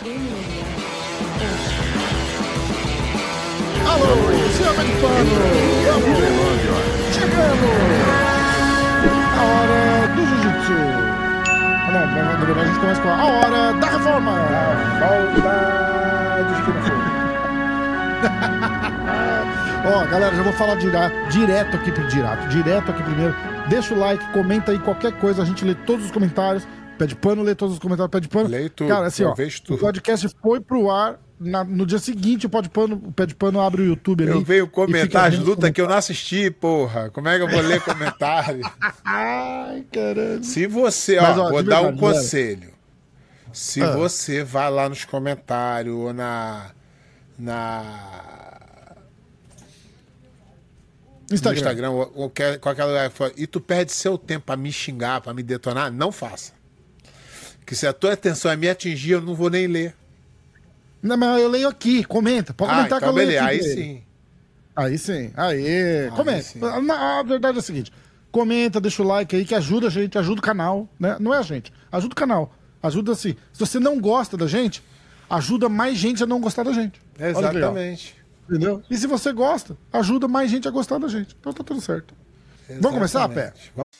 Alô, de Pano! Chegamos! A hora do Jiu-Jitsu! Ah, não, na verdade a gente começa com a hora da reforma! Saudades que não foi. Ó, galera, já vou falar direto, aqui pro direto, direto aqui primeiro. Deixa o like, comenta aí qualquer coisa, a gente lê todos os comentários. Pé de pano, lê todos os comentários, pé de pano. Leio tudo, Cara, assim, ó, vejo o tudo. podcast foi pro ar na- no dia seguinte, o pé de pano, o pé de pano abre o YouTube ali. Eu comentar as vendo lutas que eu não assisti, porra. Como é que eu vou ler comentário? Ai, caramba. Se você, ó, Mas, ó, vou dar um galera. conselho. Se Ah. você vai lá nos comentários ou na. na Instagram. Instagram ou, ou quer- qualquer lugar e tu perde seu tempo pra me xingar, pra me detonar, não faça. Que se a tua atenção é me atingir, eu não vou nem ler. Não, mas eu leio aqui, comenta. Pode Ah, comentar então que eu leio beleza, aqui. aí dele. sim. Aí sim, aí. comenta. sim. Na- A verdade é a seguinte: comenta, deixa o like aí que ajuda a gente, ajuda o canal, né? Não é a gente, ajuda o canal. Ajuda assim. Se você não gosta da gente, ajuda mais gente a não gostar da gente. Exatamente. Entendeu? E se você gosta, ajuda mais gente a gostar da gente. Então tá tudo certo. Vamos começar, Pé?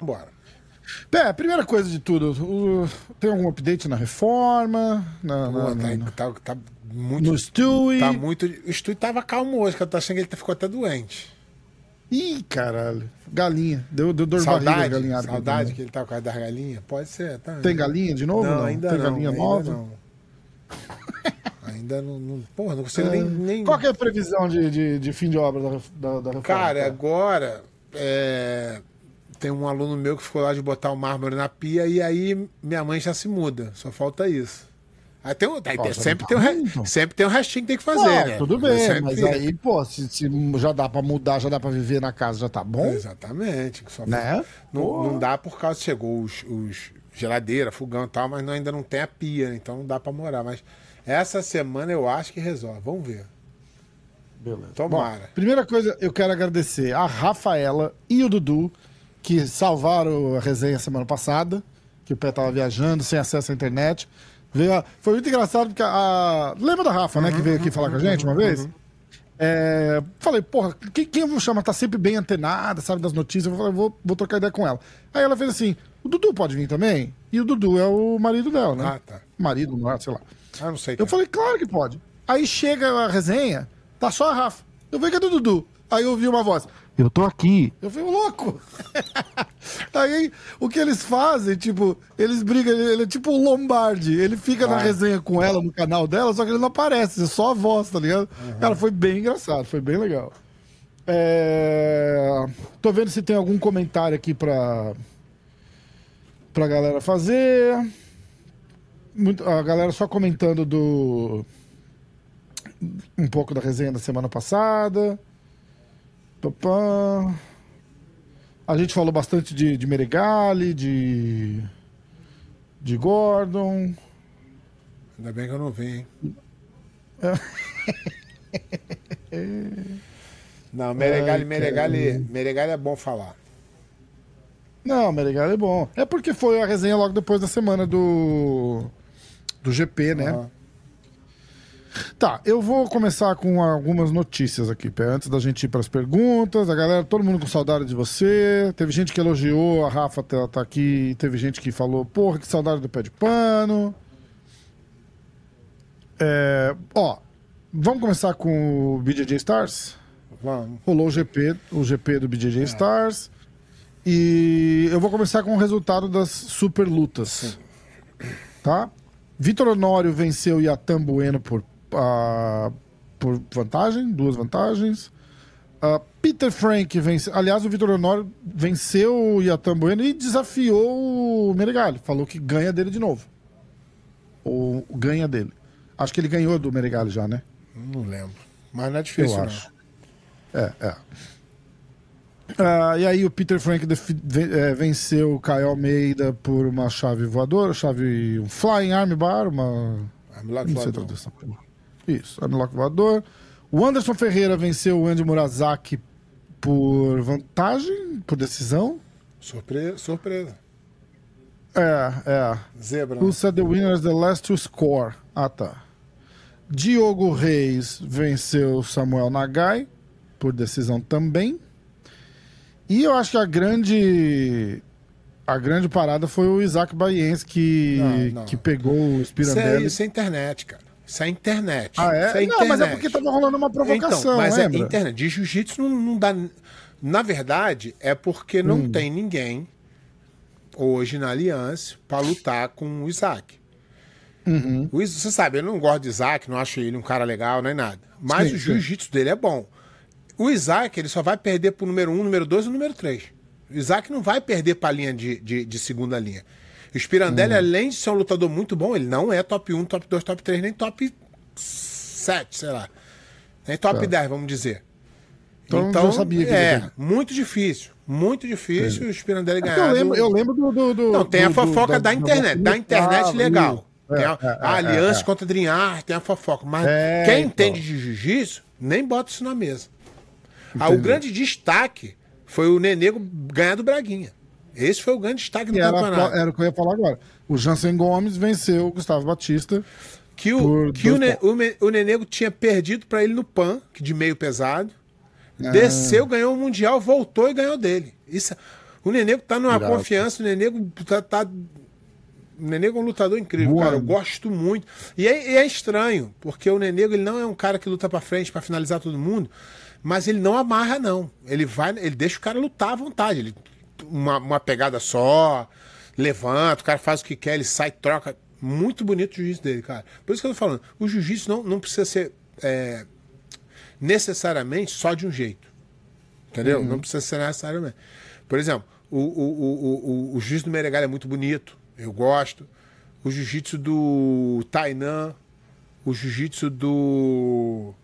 Bora. Pé, primeira coisa de tudo, o- tem algum update na reforma? Na, Pô, na- na- tá, tá, tá muito. no Stewie? Tá muito. O Stu tava calmo hoje, que eu tô achando que ele ficou até doente. Ih, caralho. Galinha. Deu, deu dor de barriga, Saudade, galinhada. saudade que ele tá com a das galinhas? Pode ser, tá? Tem galinha de novo? Não, ainda Tem não. galinha ainda nova? Não. ainda não, não. Porra, não consigo nem. nem... Qual que é a previsão de, de, de fim de obra da, da, da reforma? Cara, agora. é, Tem um aluno meu que ficou lá de botar o mármore na pia e aí minha mãe já se muda. Só falta isso. Aí tem, aí tem- sempre, tem um, muito. sempre tem um restinho que tem que fazer, Não, né? tudo bem, sempre mas aí, pô, se, se já dá pra mudar, já dá pra viver na casa, já tá bom? Exatamente. Só Né? Não, não dá por causa chegou os, os geladeira, fogão e tal, mas não- ainda não tem a pia, então não dá pra morar. Mas essa semana eu acho que resolve. Vamos ver. Beleza. Tomara. Bom, primeira coisa, eu quero agradecer a Rafaela e o Dudu, que salvaram a resenha semana passada, que o pé tava viajando, sem acesso à internet. Veio Foi muito engraçado, porque a... Lembra da Rafa, né, que veio aqui falar com a gente uma vez? É, Falei, porra, quem, quem eu vou chamar? Tá sempre bem antenada, sabe, das notícias. Eu falei, vou, vou trocar ideia com ela. Aí ela fez assim, o Dudu pode vir também? E o Dudu é o marido dela, né? Ah, tá. Marido, não é, sei lá. Ah, não sei. Eu falei, claro que pode. Aí chega a resenha, tá só a Rafa. Eu falei, cadê o Dudu? Aí eu ouvi uma voz. Eu tô aqui. Eu falei, ô louco! Aí o que eles fazem, tipo, eles brigam, ele, ele é tipo o Lombardi. Ele fica na Ah. resenha com ela no canal dela, só que ele não aparece, é só a voz, tá ligado? Cara, foi bem engraçado, foi bem legal. É, Tô vendo se tem algum comentário aqui pra, pra galera fazer. Muito- a galera só comentando do. Um pouco da resenha da semana passada. Papá. A gente falou bastante de, de Meregali, de. De Gordon. Ainda bem que eu não vi, hein? não, Meregali, Ai, Meregali, Meregali é bom falar. Não, Meregali é bom. É porque foi a resenha logo depois da semana do. Do GP, né? Aham. Tá, eu vou começar com algumas notícias aqui, Pé, antes da gente ir para as perguntas. A galera, todo mundo com saudade de você. Teve gente que elogiou, a Rafa tá, tá aqui. Teve gente que falou, porra, que saudade do pé de pano. É, ó, vamos começar com o BJJ Stars? Vamos. Rolou o GP, o GP do BJJ Stars. E eu vou começar com o resultado das super lutas. Tá? Vitor Honório venceu Yatan Bueno por, ah, por vantagem, duas vantagens. Ah, Peter Frank venceu. Aliás, o Vitor Honório venceu o Yatan Bueno e desafiou o Meregali. Falou que ganha dele de novo. Ou ganha dele. Acho que ele ganhou do Meregali já, né? Não lembro. Mas não é difícil, Eu não. acho. É, é. Ah, e aí o Peter Frank é, venceu o Caio Almeida por uma chave voadora, chave um flying arm bar, uma Armlock não sei a voador. tradução. Isso, armlock voador. O Anderson Ferreira venceu o Andy Murazaki por vantagem, por decisão. Surpresa. Surpresa. É, é. Zebra. Who said the winner is the last to score? Ah, tá. Diogo Reis venceu Samuel Nagai por decisão também. E eu acho que a grande a grande parada foi o Isaac Baiense que, Não, não. que pegou o Isso é, Spirandelli. isso é internet, cara. Isso é internet. Ah, é? Isso é não, internet. mas é porque tava rolando uma provocação, então, mas lembra? é internet. De jiu-jitsu não, não dá. Na verdade, é porque não Hum. tem ninguém hoje na aliança pra lutar com o Isaac. Uhum. O você sabe, eu não gosto de Isaac, não acho ele um cara legal nem nada. Mas Sim, o jiu-jitsu dele é bom. O Isaac, ele só vai perder pro número 1, número 2 e número 3. O Isaac não vai perder pra linha de, de, de segunda linha. O Spirandelli, Hum. além de ser um lutador muito bom, ele não é top 1, top 2, top 3, nem top 7, sei lá. Nem top Tá. 10, vamos dizer. Então, eu sabia que ele é, ganhou. muito difícil. Muito difícil o Spirandelli É ganhar. eu lembro, do- eu lembro do. do, do não, tem a do- fofoca do- da, internet. Da internet Ah, legal. Tem a, É, é, a é, aliança é. contra a Dream Art, tem a fofoca. Mas É, quem então. entende de jiu-jitsu, nem bota isso na mesa. Ah, o grande destaque foi o Nenego ganhar do Braguinha. Esse foi o grande destaque do era, campeonato. era o que eu ia falar agora. O Jansen Gomes venceu o Gustavo Batista. Que o, que o, ne, o, o Nenego tinha perdido pra ele no PAN, que de meio pesado. Ah. Desceu, ganhou o Mundial, voltou e ganhou dele. Isso, o Nenego tá numa confiança, o Nenego tá. tá o Nenego é um lutador incrível, Voando. cara. Eu gosto muito. E é, é estranho, porque o Nenego ele não é um cara que luta pra frente pra finalizar todo mundo, mas ele não amarra, não. Ele vai, ele deixa o cara lutar à vontade. Ele, uma, uma pegada só, levanta, o cara faz o que quer, ele sai, troca. Muito bonito o jiu-jitsu dele, cara. Por isso que eu tô falando, o jiu-jitsu não, não precisa ser é, necessariamente só de um jeito. Entendeu? Não precisa ser necessariamente. Por exemplo, o, o, o, o, o jiu-jitsu do Meregal é muito bonito, eu gosto. O jiu-jitsu do Tainan, o jiu-jitsu do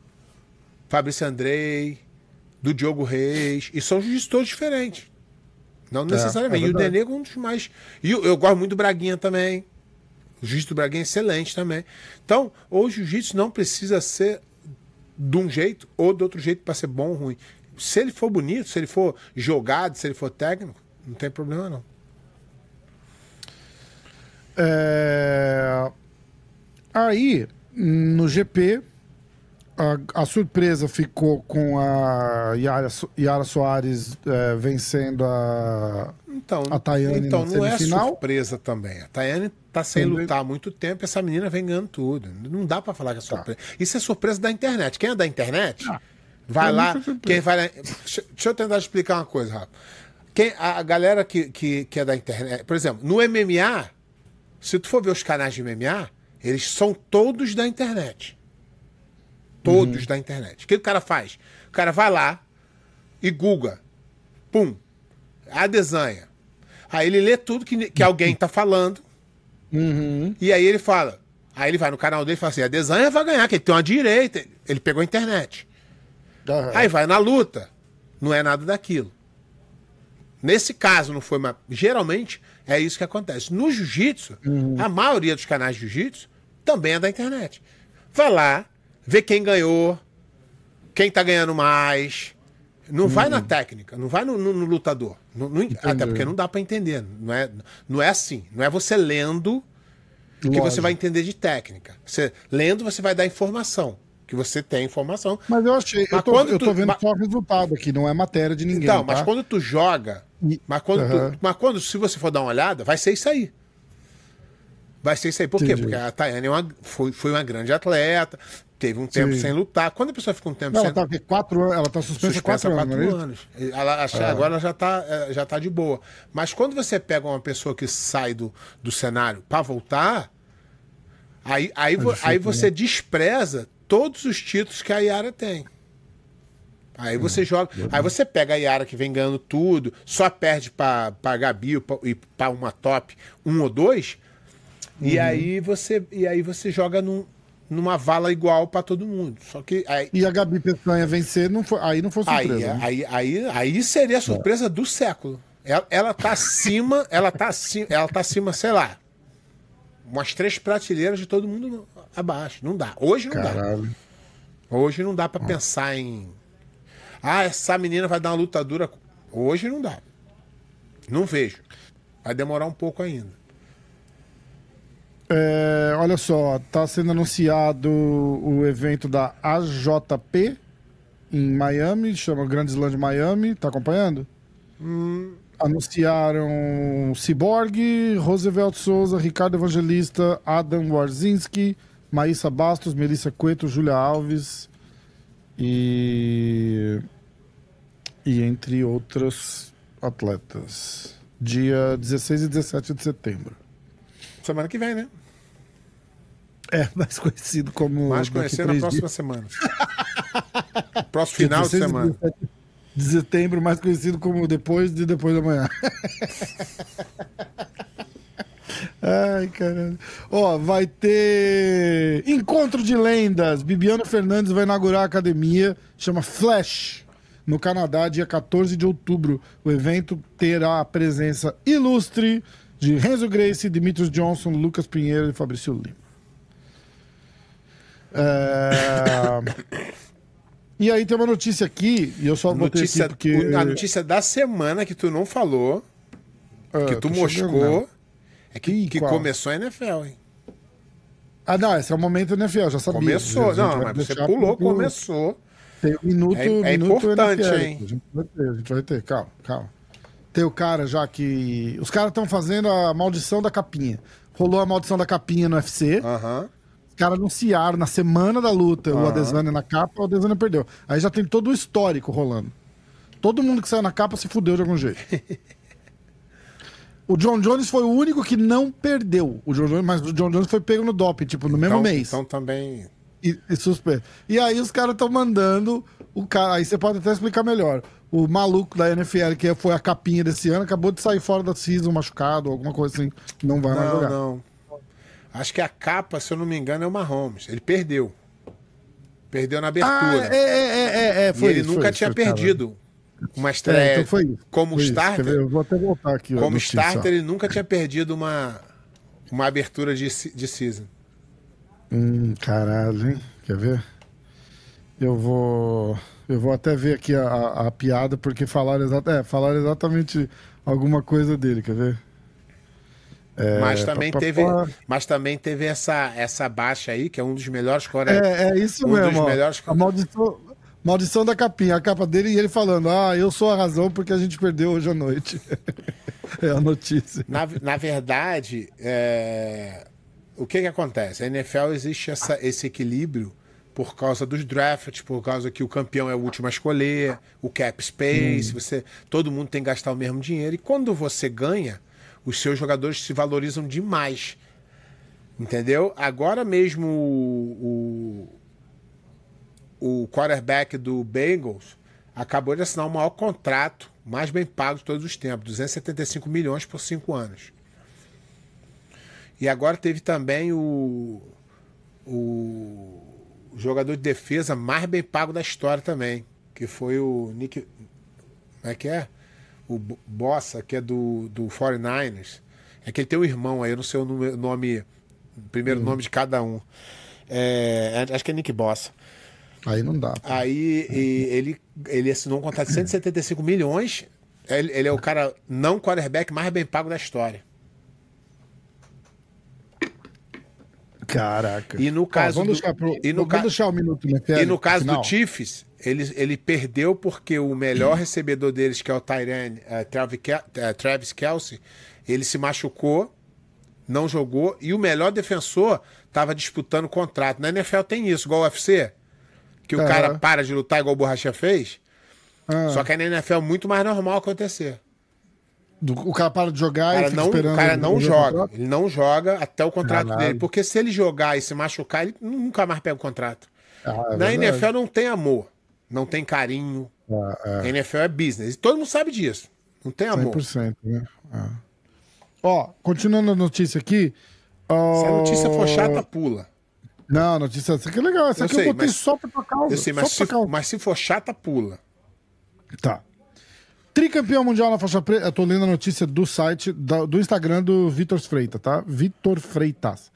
Fabrício Andrei, do Diogo Reis, e são jiu-jitsu todos diferentes. Não necessariamente. é e o. Denego é um dos mais. E eu, eu gosto muito do Braguinha também. O jiu-jitsu do Braguinha é excelente também. Então, o jiu-jitsu não precisa ser de um jeito ou de outro jeito para ser bom ou ruim. Se ele for bonito, se ele for jogado, se ele for técnico, não tem problema não. É, Aí, no GP, a, a surpresa ficou com a Yara, Yara Soares é, vencendo a. Então, A Tayane então não é surpresa também. A Tayane tá sem Entendeu? lutar há muito tempo e essa menina vem ganhando tudo. Não dá pra falar que é Tá. surpresa. Isso é surpresa da internet. Quem é da internet, vai pra mim lá. Quem vai lá- Deixa, eu tentar explicar uma coisa, Rafa. Quem, a, a galera que, que, que é da internet, por exemplo, no MMA, se tu for ver os canais de MMA, eles são todos da internet. Todos Uhum. da internet. O que o cara faz? O cara vai lá e google. Pum. A desenha. Aí ele lê tudo que, que alguém tá falando. Uhum. E aí ele fala. Aí ele vai no canal dele e fala assim: a desenha vai ganhar, que ele tem uma direita. Ele pegou a internet. Aí vai na luta. Não é nada daquilo. Nesse caso não foi, mas geralmente é isso que acontece. No jiu-jitsu, a maioria dos canais de jiu-jitsu também é da internet. Vai lá, vê quem ganhou, quem tá ganhando mais. Não vai na técnica, não vai no, no- no lutador. Não- até porque não dá pra entender. Não é, não é assim. Não é você lendo que você Lógico. vai entender de técnica. Você, lendo, você vai dar informação. Que você tem informação. Mas eu achei. Eu Mas tô, quando eu tô vendo mas- só o resultado aqui, não é matéria de ninguém. Então, mas tá? quando tu joga, mas quando, Aham. tu, mas quando, se você for dar uma olhada, vai ser isso aí. Vai ser isso aí. Por quê? Entendi. Porque a Tayane é uma- foi, foi uma grande atleta, teve um tempo Sim. sem lutar. Quando a pessoa fica um tempo Ela sem tá, aqui, quatro, anos- ela tá suspensa, suspensa quatro anos, quatro não é isso? anos. Ela, que Agora ela já tá, eh, já tá de boa. Mas quando você pega uma pessoa que sai do, do cenário para voltar, aí, aí, aí né? você despreza todos os títulos que a Yara tem. Aí você Hum, joga. Aí você pega a Yara que vem ganhando tudo, só perde pra, pra Gabi pra- e pra uma top um ou dois. Uhum. E aí você e aí você joga num, numa vala igual para todo mundo. Só que aí, E a Gabi Peçanha vencer, não foi, aí não foi aí, surpresa. né? aí, aí, aí seria a surpresa do século. Ela, ela tá acima, ela tá acima, ela tá acima, sei lá, umas três prateleiras de todo mundo abaixo. Não dá. Hoje não dá. Caralho. Hoje não dá pra pensar em. Ah, essa menina vai dar uma luta dura. Hoje não dá. Não vejo. Vai demorar um pouco ainda. É, olha só, tá sendo anunciado o evento da AJP em Miami, chama Grand Slam de Miami, tá acompanhando? Anunciaram Cyborg, Roosevelt Souza, Ricardo Evangelista, Adam Warzinski, Maísa Bastos, Melissa Cueto, Júlia Alves e e entre outros atletas. Dia 16 e 17 de setembro. Semana que vem, né? É, mais conhecido como. Mais conhecer na próxima dias. semana. Próximo final de 16 semana. 17 De setembro, mais conhecido como depois de depois da manhã. Ai, caralho. Ó, vai ter Encontro de Lendas. Bibiano Fernandes vai inaugurar a academia, chama Flash, no Canadá, dia 14 de outubro. O evento terá a presença ilustre de Renzo Gracie, Dimitrios Johnson, Lucas Pinheiro e Fabrício Lima. É... E aí tem uma notícia aqui, e eu só botei Notícia, aqui porque... A notícia da semana que tu não falou, Ah, que tu chegando, moscou, né? é que, Ih, que qual? começou a NFL, hein? Ah, não, esse é o momento NFL, já sabia. Começou. Gente Não, mas você pulou, pro- começou. Tem um minuto, É- é minuto importante, NFL. hein? A gente vai ter, a gente vai ter, calma, calma. Tem o cara já que. Os caras estão fazendo a maldição da capinha. Rolou a maldição da capinha no UFC. Aham. Os caras anunciaram na semana da luta o Adesanya na capa, o Adesanya perdeu. Aí já tem todo o histórico rolando. Todo mundo que saiu na capa se fudeu de algum jeito. o John Jones foi o único que não perdeu. O John Jones, mas o John Jones foi pego no doping, tipo, no mesmo Então, mês. então também. E, e suspenso. E aí os caras estão mandando o cara. Aí você pode até explicar melhor. O maluco da NFL, que foi a capinha desse ano, acabou de sair fora da season machucado, alguma coisa assim. Não vai mais Não, jogar. não. Acho que a capa, se eu não me engano, é o Mahomes. Ele perdeu. Perdeu na Ah, abertura. é, é, é, é, e foi ele isso, nunca foi isso, tinha foi, cara. perdido uma É, estreia. então foi isso. Como foi isso. Starter, Eu vou até voltar aqui. como starter, ele nunca tinha perdido uma, uma abertura de, de season. Hum, caralho, hein? Quer ver? Eu vou. Eu vou até ver aqui a, a- a piada, porque falaram, é, falaram exatamente alguma coisa dele, quer ver? É, mas também pá, pá, teve, pá. mas também teve essa, essa baixa aí, que é um dos melhores coreanos. É, é isso Um mesmo. dos melhores- A maldição, maldição da capinha, a capa dele e ele falando: Ah, eu sou a razão porque a gente perdeu hoje à noite. é a notícia. Na, na verdade, é, o que que acontece? A NFL existe essa, esse equilíbrio por causa dos drafts, por causa que o campeão é o último a escolher, o cap space, você, todo mundo tem que gastar o mesmo dinheiro. E quando você ganha, os seus jogadores se valorizam demais. Entendeu? Agora mesmo o, o, o quarterback do Bengals acabou de assinar o maior contrato, mais bem pago de todos os tempos, 275 milhões por cinco anos. E agora teve também o, o jogador de defesa mais bem pago da história também, que foi o Nick. Como é que é? O Bo- Bossa, que é do, do 49ers. É que ele tem um irmão aí, eu não sei o nome, nome primeiro nome de cada um. É, acho que é Nick Bossa. Aí não dá. pô. Aí e ele, ele assinou um contrato de 175 milhões. Ele, ele é o cara não quarterback mais bem pago da história. Caraca. E no caso vamos do- deixar, pro, e no ca- deixar o minuto né, E no caso final. do Chiefs, ele, ele perdeu porque o melhor recebedor deles, que é o Tyrene, eh, Travis, Kel- eh, Travis Kelsey, ele se machucou, não jogou, e o melhor defensor estava disputando contrato. Na NFL tem isso, igual o UFC, que o Aham. cara para de lutar igual o Borracha fez, Ah, só que na NFL é muito mais normal acontecer. Do- o cara para de jogar e cara fica não, esperando. o cara não joga. Ele não joga até o contrato Caralho. dele. Porque se ele jogar e se machucar, ele nunca mais pega o contrato. Ah, é Na verdade. NFL não tem amor, não tem carinho. Ah, é. NFL é business. E todo mundo sabe disso. Não tem amor. 100%, né? Ah. Ó, continuando a notícia aqui. ó, Se a notícia for chata, pula. Não, notícia essa aqui é legal. Essa Eu aqui sei, eu botei mas- só pra tua causa. Eu sei, só mas se, causa. mas se for chata, pula. Tá. Tricampeão mundial na faixa preta. Eu tô lendo a notícia do site, do Instagram do Vitor Freitas, tá? Vitor Freitas.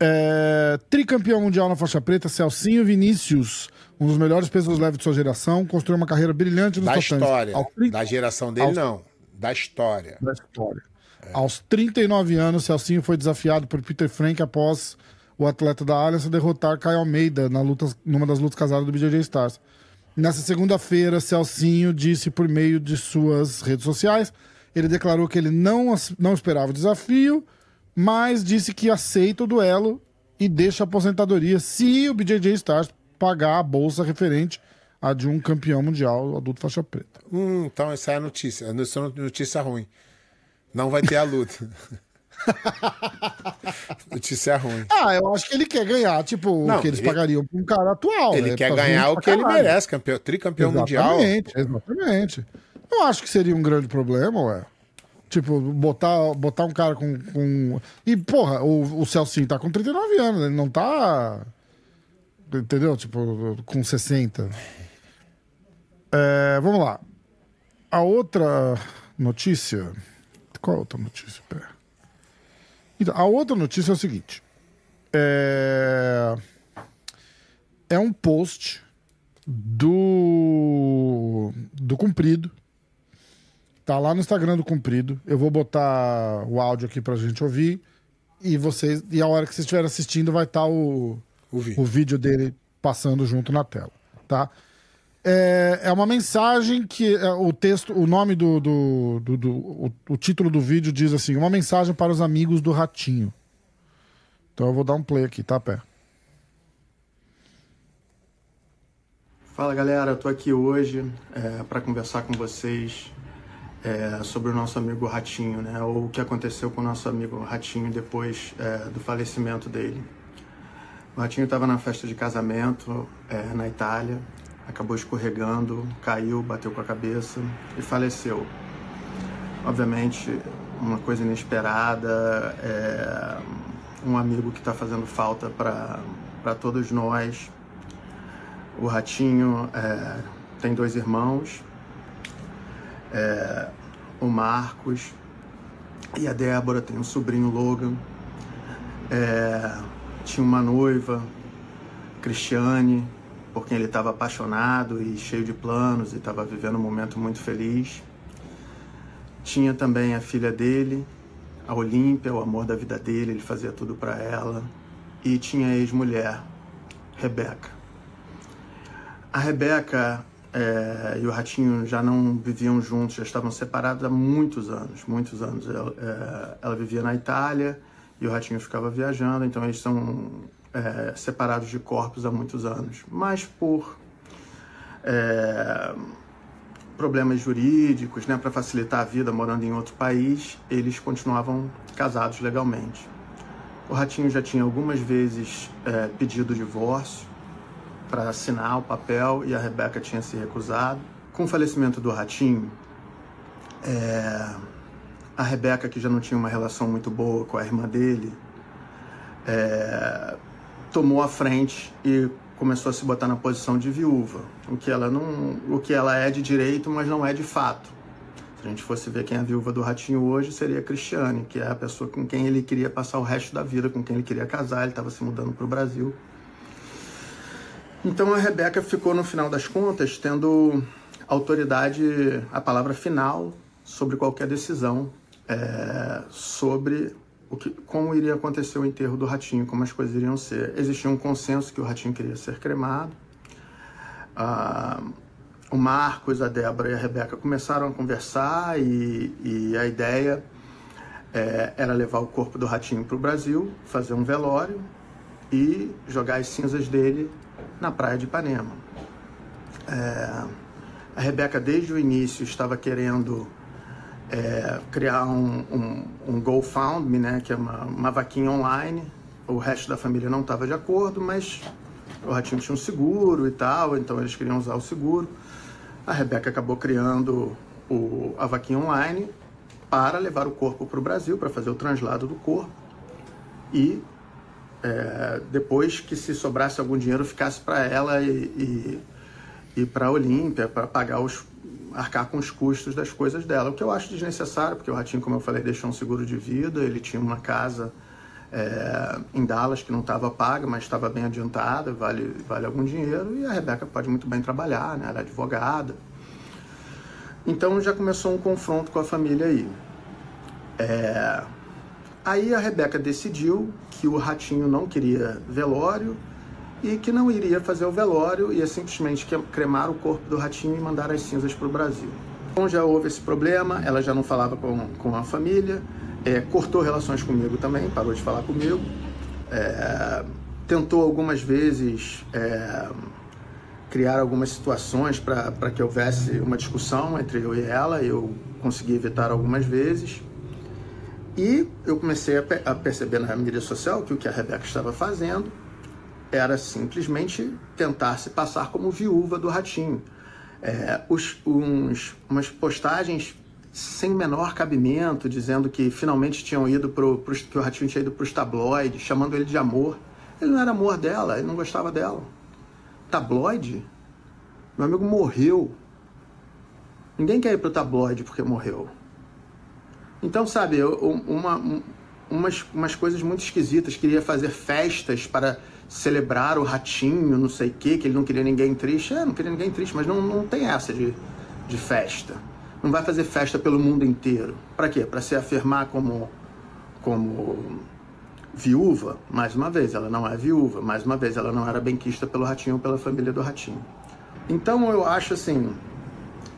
É, tricampeão mundial na faixa preta, Celcinho Vinícius, um dos melhores pesos leves de sua geração, construiu uma carreira brilhante nos Da história. Ao Da geração dele, não. Da história. da história. Aos 39 anos, Celcinho foi desafiado por Peter Frank após o atleta da Aliança derrotar Caio Almeida na luta, numa das lutas casadas do BJJ Stars. Nessa segunda-feira, Celcinho disse por meio de suas redes sociais, ele declarou que ele não, não esperava o desafio, mas disse que aceita o duelo e deixa a aposentadoria se o BJJ Stars pagar a bolsa referente a de um campeão mundial adulto faixa preta. Hum, então essa é a notícia. Essa é notícia ruim. Não vai ter a luta. notícia ruim. Ah, eu acho que ele quer ganhar, tipo, Não, o que eles ele- pagariam pra um cara atual. Ele né? quer ganhar o que ele merece, campeão, tricampeão mundial. Exatamente, exatamente. Não acho que seria um grande problema, ué. Tipo, botar, botar um cara com. com... E, porra, o, o Celcinho tá com 39 anos, ele não tá. Entendeu? Tipo, com 60. É, vamos lá. A outra notícia. Qual a outra notícia? Pera. Então, a outra notícia é o seguinte. É, é um post do do Cumprido. Tá lá no Instagram do Cumprido. Eu vou botar o áudio aqui pra gente ouvir. E vocês e a hora que vocês estiverem assistindo vai estar o, O vídeo. o vídeo dele passando junto na tela, tá? É, é uma mensagem que é, o texto, o nome do, do, do- do- o, o título do vídeo diz assim: uma mensagem para os amigos do Ratinho. Então eu vou dar um play aqui, tá, pé? Fala galera, eu tô aqui hoje para conversar com vocês é, sobre o nosso amigo Ratinho, né? Ou o que aconteceu com o nosso amigo Ratinho depois é, do falecimento dele. O Ratinho estava na festa de casamento é, na Itália, acabou escorregando, caiu, bateu com a cabeça e faleceu. Obviamente, uma coisa inesperada, é, um amigo que está fazendo falta para todos nós. O Ratinho é, tem dois irmãos, é, o Marcos e a Débora tem um sobrinho Logan. É, tinha uma noiva, Cristiane, por quem ele estava apaixonado e cheio de planos e estava vivendo um momento muito feliz. Tinha também a filha dele, a Olímpia, o amor da vida dele, ele fazia tudo para ela. E tinha a ex-mulher, Rebeca. A Rebeca é, e o Ratinho já não viviam juntos, já estavam separados há muitos anos, muitos anos. Ela, é, ela vivia na Itália e o Ratinho ficava viajando, então eles são é, separados de corpos há muitos anos. Mas por é, problemas jurídicos, né, para facilitar a vida morando em outro país, eles continuavam casados legalmente. O Ratinho já tinha algumas vezes é, pedido divórcio para assinar o papel e a Rebeca tinha se recusado. Com o falecimento do Ratinho, é, a Rebeca, que já não tinha uma relação muito boa com a irmã dele, é, tomou a frente e começou a se botar na posição de viúva, o que ela não, o que ela é de direito, mas não é de fato. Se a gente fosse ver quem é a viúva do Ratinho hoje, seria a Cristiane, que é a pessoa com quem ele queria passar o resto da vida, com quem ele queria casar, ele estava se mudando para o Brasil. Então a Rebeca ficou, no final das contas, tendo autoridade, a palavra final sobre qualquer decisão é, sobre o que, como iria acontecer o enterro do Ratinho, como as coisas iriam ser. Existia um consenso que o Ratinho queria ser cremado. Ah, o Marcos, a Débora e a Rebeca começaram a conversar e, e a ideia é, era levar o corpo do Ratinho para o Brasil, fazer um velório e jogar as cinzas dele na praia de Ipanema. É, a Rebeca, desde o início, estava querendo é, criar um, um, um GoFundMe, né, que é uma, uma vaquinha online. O resto da família não estava de acordo, mas o Ratinho tinha um seguro e tal, então eles queriam usar o seguro. A Rebeca acabou criando o, a vaquinha online para levar o corpo para o Brasil, para fazer o translado do corpo e é, depois que se sobrasse algum dinheiro ficasse para ela e, e, e para a Olímpia, para pagar os arcar com os custos das coisas dela, o que eu acho desnecessário, porque o Ratinho, como eu falei, deixou um seguro de vida, ele tinha uma casa é, em Dallas que não estava paga, mas estava bem adiantada, vale, vale algum dinheiro, e a Rebeca pode muito bem trabalhar, né? ela é advogada. Então já começou um confronto com a família aí. É... Aí a Rebeca decidiu que o Ratinho não queria velório e que não iria fazer o velório, ia simplesmente cremar o corpo do Ratinho e mandar as cinzas para o Brasil. Então já houve esse problema, ela já não falava com, com a família, é, cortou relações comigo também, parou de falar comigo. É, tentou algumas vezes é, criar algumas situações para que houvesse uma discussão entre eu e ela, eu consegui evitar algumas vezes. E eu comecei a, a perceber na mídia social que o que a Rebeca estava fazendo era simplesmente tentar se passar como viúva do Ratinho. É, os, uns, umas postagens sem menor cabimento, dizendo que finalmente tinham ido pro, pro que o Ratinho tinha ido para os tabloides, chamando ele de amor. Ele não era amor dela, ele não gostava dela. Tabloide? Meu amigo morreu. Ninguém quer ir pro tabloide porque morreu. Então, sabe, uma, umas, umas coisas muito esquisitas. Queria fazer festas para celebrar o ratinho, não sei o quê, que ele não queria ninguém triste. É, não queria ninguém triste, mas não, não tem essa de, de festa não vai fazer festa pelo mundo inteiro. Para quê? Para se afirmar como, como viúva, mais uma vez, ela não é viúva, mais uma vez, ela não era benquista pelo Ratinho ou pela família do Ratinho. Então eu acho assim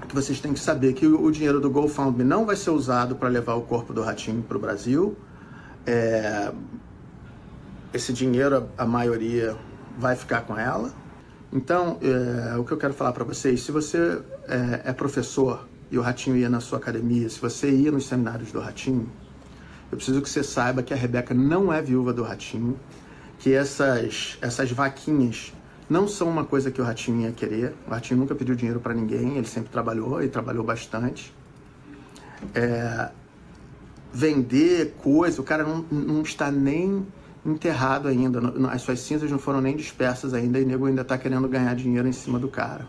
que vocês têm que saber que o, dinheiro do GoFundMe não vai ser usado para levar o corpo do Ratinho para o Brasil. É, esse dinheiro, a, maioria, vai ficar com ela. Então, é, o que eu quero falar para vocês, se você é, é professor e o Ratinho ia na sua academia, se você ia nos seminários do Ratinho, eu preciso que você saiba que a Rebeca não é viúva do Ratinho, que essas, essas vaquinhas não são uma coisa que o Ratinho ia querer. O Ratinho nunca pediu dinheiro para ninguém, ele sempre trabalhou e trabalhou bastante. É, vender coisa, o cara não, não está nem enterrado ainda, as suas cinzas não foram nem dispersas ainda e o nego ainda está querendo ganhar dinheiro em cima do cara.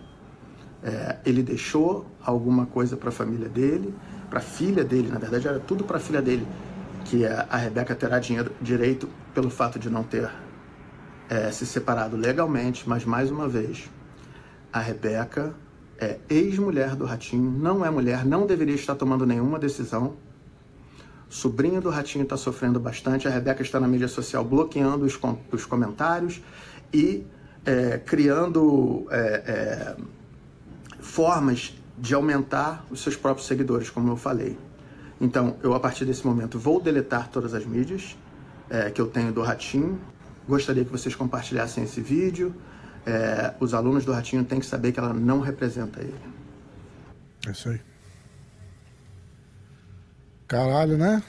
É, ele deixou alguma coisa para a família dele, para a filha dele, na verdade era tudo para a filha dele, que a Rebeca terá dinheiro, direito pelo fato de não ter é, se separado legalmente, mas mais uma vez, a Rebeca é ex-mulher do Ratinho, não é mulher, não deveria estar tomando nenhuma decisão. Sobrinho do Ratinho está sofrendo bastante, a Rebeca está na mídia social bloqueando os, com, os comentários e é, criando é, é formas de aumentar os seus próprios seguidores, como eu falei. Então, eu a partir desse momento vou deletar todas as mídias é, que eu tenho do Ratinho. Gostaria que vocês compartilhassem esse vídeo. É, os alunos do Ratinho têm que saber que ela não representa ele. É isso aí. Caralho, né?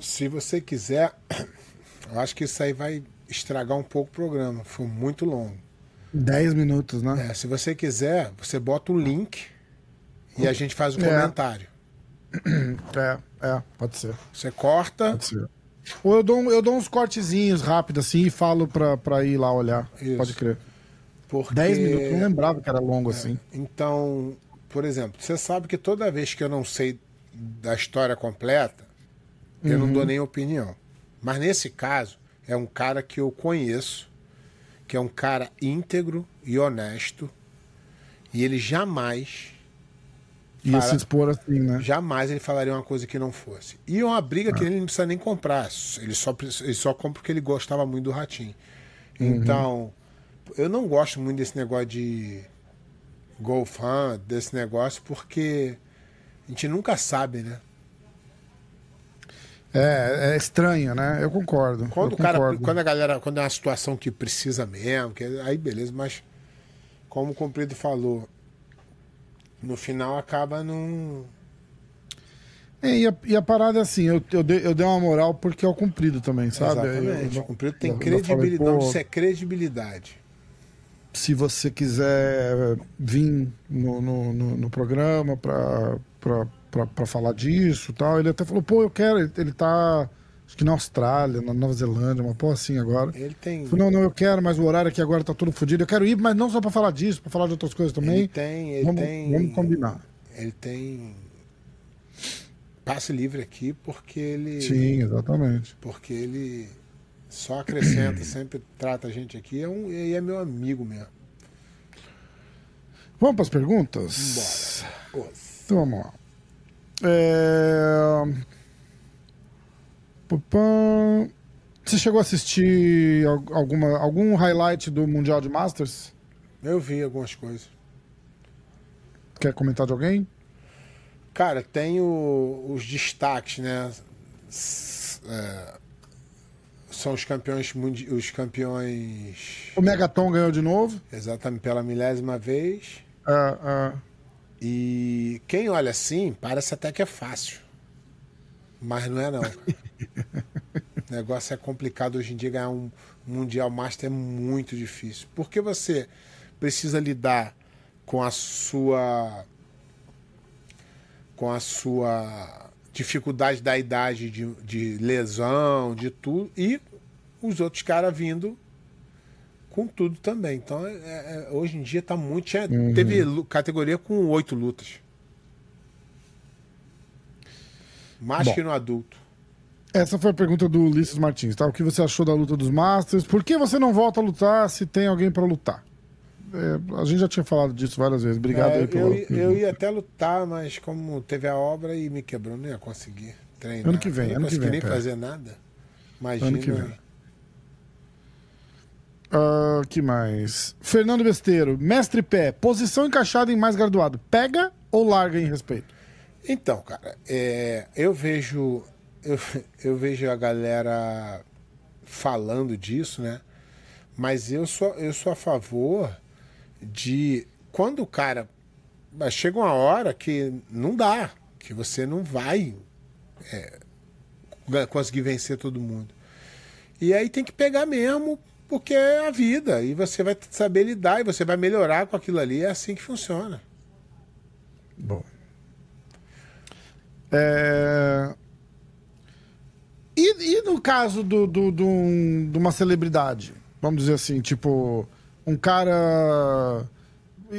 Se você quiser, eu acho que isso aí vai estragar um pouco o programa. Foi muito longo. 10 minutos, né? É, se você quiser, você bota o link e a gente faz o um é. comentário. É, é, pode ser. Você corta. Pode ser. Ou eu dou, eu dou uns cortezinhos rápidos assim e falo pra, pra ir lá olhar. Isso. Pode crer. Porque... 10 minutos, não lembrava que era longo é, assim. Então, por exemplo, você sabe que toda vez que eu não sei da história completa, eu uhum. não dou nem opinião. Mas nesse caso, é um cara que eu conheço que é um cara íntegro e honesto, e ele jamais ia se expor assim, né? Jamais ele falaria uma coisa que não fosse. E é uma briga ah. que ele não precisa nem comprar. Ele só, ele só compra porque ele gostava muito do Ratinho. Uhum. Então, eu não gosto muito desse negócio de GoFan, desse negócio, porque a gente nunca sabe, né? É, é estranho, né? Eu concordo. Quando eu o cara, concordo. quando a galera, quando é uma situação que precisa mesmo, que aí beleza, mas como o Comprido falou, no final acaba num. É, e, a, e a parada é assim, eu, eu, dei, eu dei uma moral porque é o Comprido também, sabe? Exatamente. Eu, o Comprido tem credibilidade. Falei, isso é credibilidade. Se você quiser vir no, no, no, no programa para para falar disso tal. Ele até falou, pô, eu quero, ele tá acho que na Austrália, na Nova Zelândia, uma porra assim agora. Ele tem. Falei, não, não, eu quero, mas o horário aqui agora tá todo fodido. Eu quero ir, mas não só pra falar disso, pra falar de outras coisas também. Ele tem, ele vamos, tem. vamos combinar. Ele tem passe livre aqui porque ele. Sim, exatamente. Porque ele só acrescenta, sempre trata a gente aqui. É um, e é meu amigo mesmo. Vamos para as perguntas? Bora. Então vamos lá. É... Você chegou a assistir al- alguma, algum highlight do Mundial de Masters? Eu vi algumas coisas. Quer comentar de alguém? Cara, tem o- os destaques, né? É, são os campeões os campeões O Megaton ganhou de novo. exatamente pela milésima vez. Ah, ah, E quem olha assim, parece até que é fácil. Mas não é não. o negócio é complicado hoje em dia ganhar um Mundial Master é muito difícil. Porque você precisa lidar com a sua com a sua dificuldade da idade de, de lesão, de tudo, e os outros caras vindo com tudo também. Então, é- é- hoje em dia tá muito. tinha- Teve lu- categoria com oito lutas. Mais Bom. que no adulto. Essa foi a pergunta do Ulisses Martins, tá? O que você achou da luta dos Masters? Por que você não volta a lutar se tem alguém pra lutar? É, a gente já tinha falado disso várias vezes. Obrigado É, aí pelo. eu, eu ia até lutar, mas como teve a obra e me quebrou, não ia conseguir treinar. Ano que vem, Eu não ano que vem, nem fazer nada. Imagina. Ano que vem. Ah, que mais? Fernando Besteiro, mestre pé, posição encaixada em mais graduado, pega ou larga em respeito? Então, cara, é, eu vejo eu, eu vejo a galera falando disso, né? Mas eu sou, eu sou a favor de quando o cara chega uma hora que não dá, que você não vai é, conseguir vencer todo mundo. E aí tem que pegar mesmo, porque é a vida. E você vai saber lidar e você vai melhorar com aquilo ali. É assim que funciona. Bom. É... E, e no caso do, do, do um- de uma celebridade? Vamos dizer assim, tipo, um cara.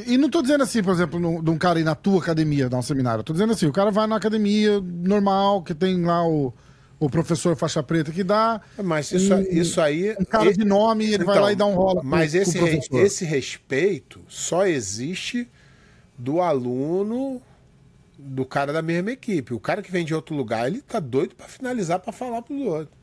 E não tô dizendo assim, por exemplo, de um cara ir na tua academia dar um seminário. Tô dizendo assim, o cara vai na academia normal, que tem lá o, o professor faixa preta que dá. Mas isso, um- isso aí. Um cara e- de nome, ele vai Então, lá e dá um rola. pro- Mas pro esse, professor. esse respeito só existe do aluno do cara da mesma equipe. O cara que vem de outro lugar, ele tá doido pra finalizar pra falar pros outros.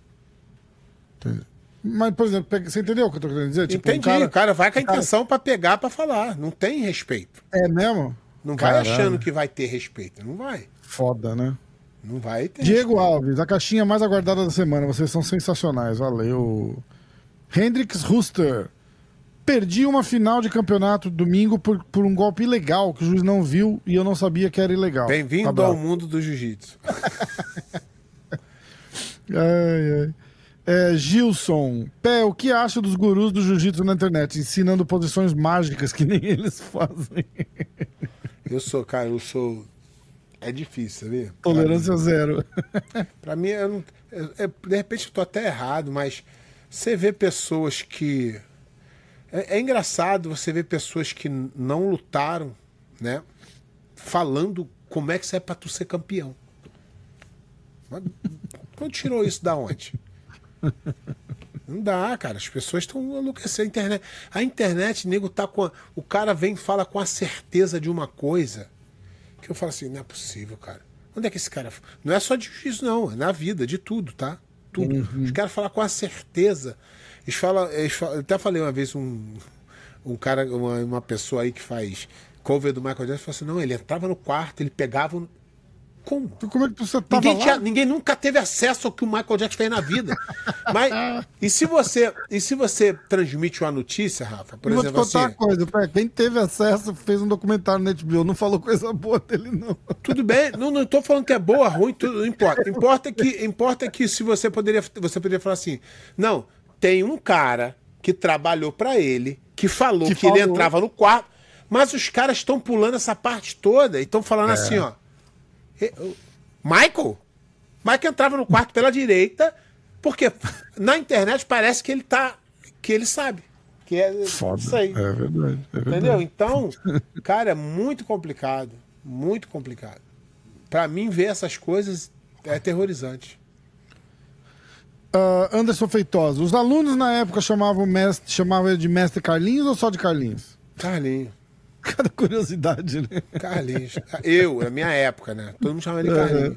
Mas, por exemplo, você entendeu o que eu tô querendo dizer? Tipo, um Entendi. o cara vai com a cara- intenção pra pegar pra falar. Não tem respeito. É mesmo? Não vai Caralho. achando que vai ter respeito. Não vai. Foda, né? Não vai ter. Diego Alves, a caixinha mais aguardada da semana. Vocês são sensacionais. Valeu. Hendrix Ruster. Perdi uma final de campeonato domingo por, por um golpe ilegal que o juiz não viu e eu não sabia que era ilegal. Bem-vindo Tá ao mundo do jiu-jitsu. Ai, ai. É, Gilson, Pé, o que acha dos gurus do jiu-jitsu na internet? Ensinando posições mágicas que nem eles fazem. Eu sou, cara, eu sou. É difícil, sabia? Tolerância zero. Pra mim, eu não- é- é- de repente eu tô até errado, mas você vê pessoas que. É, é engraçado você ver pessoas que não lutaram, né? Falando como é que isso é pra tu ser campeão. Mas, Quando tirou isso da onde? Não dá, cara. As pessoas estão enlouquecendo. A internet, a internet, nego, tá com. a- o cara vem e fala com a certeza de uma coisa que eu falo assim: não é possível, cara. Onde é que esse cara. Não é só de juízo, não. É na vida, de tudo, tá? Tudo. Os caras falam com a certeza. Eles falam. Eles falam eu até falei uma vez um. Um cara, uma, uma pessoa aí que faz cover do Michael Jackson, falou assim: não, ele entrava no quarto, ele pegava. Como? Como é que você tava Ninguém, tinha- ninguém nunca teve acesso ao que o Michael Jackson fez na vida. Mas e se você e se você transmite uma notícia, Rafa, por Eu vou te exemplo, contar assim, uma coisa, Pé, quem teve acesso fez um documentário na HBO, não falou coisa boa dele, não. tudo bem, não, não tô falando que é boa, ruim, tudo não importa. Importa que importa que se você poderia você poderia falar assim, não, tem um cara que trabalhou pra ele, que falou Que que, ele falou. entrava no quarto, mas os caras estão pulando essa parte toda e estão falando assim, ó. "E- o- Michael? Michael entrava no quarto pela direita, Porque na internet parece que ele tá. que ele sabe. Que é Foda. isso aí. É verdade. É verdade. Entendeu? Então, cara, é muito complicado. Muito complicado. Pra mim, ver essas coisas é aterrorizante. Ah, Anderson Feitosa. Os alunos na época chamavam, o mestre, chamavam ele de mestre Carlinhos ou só de Carlinhos? Carlinhos. Cada curiosidade, né? Carlinhos. Eu, na minha época, né? Todo mundo chamava ele Carlinhos.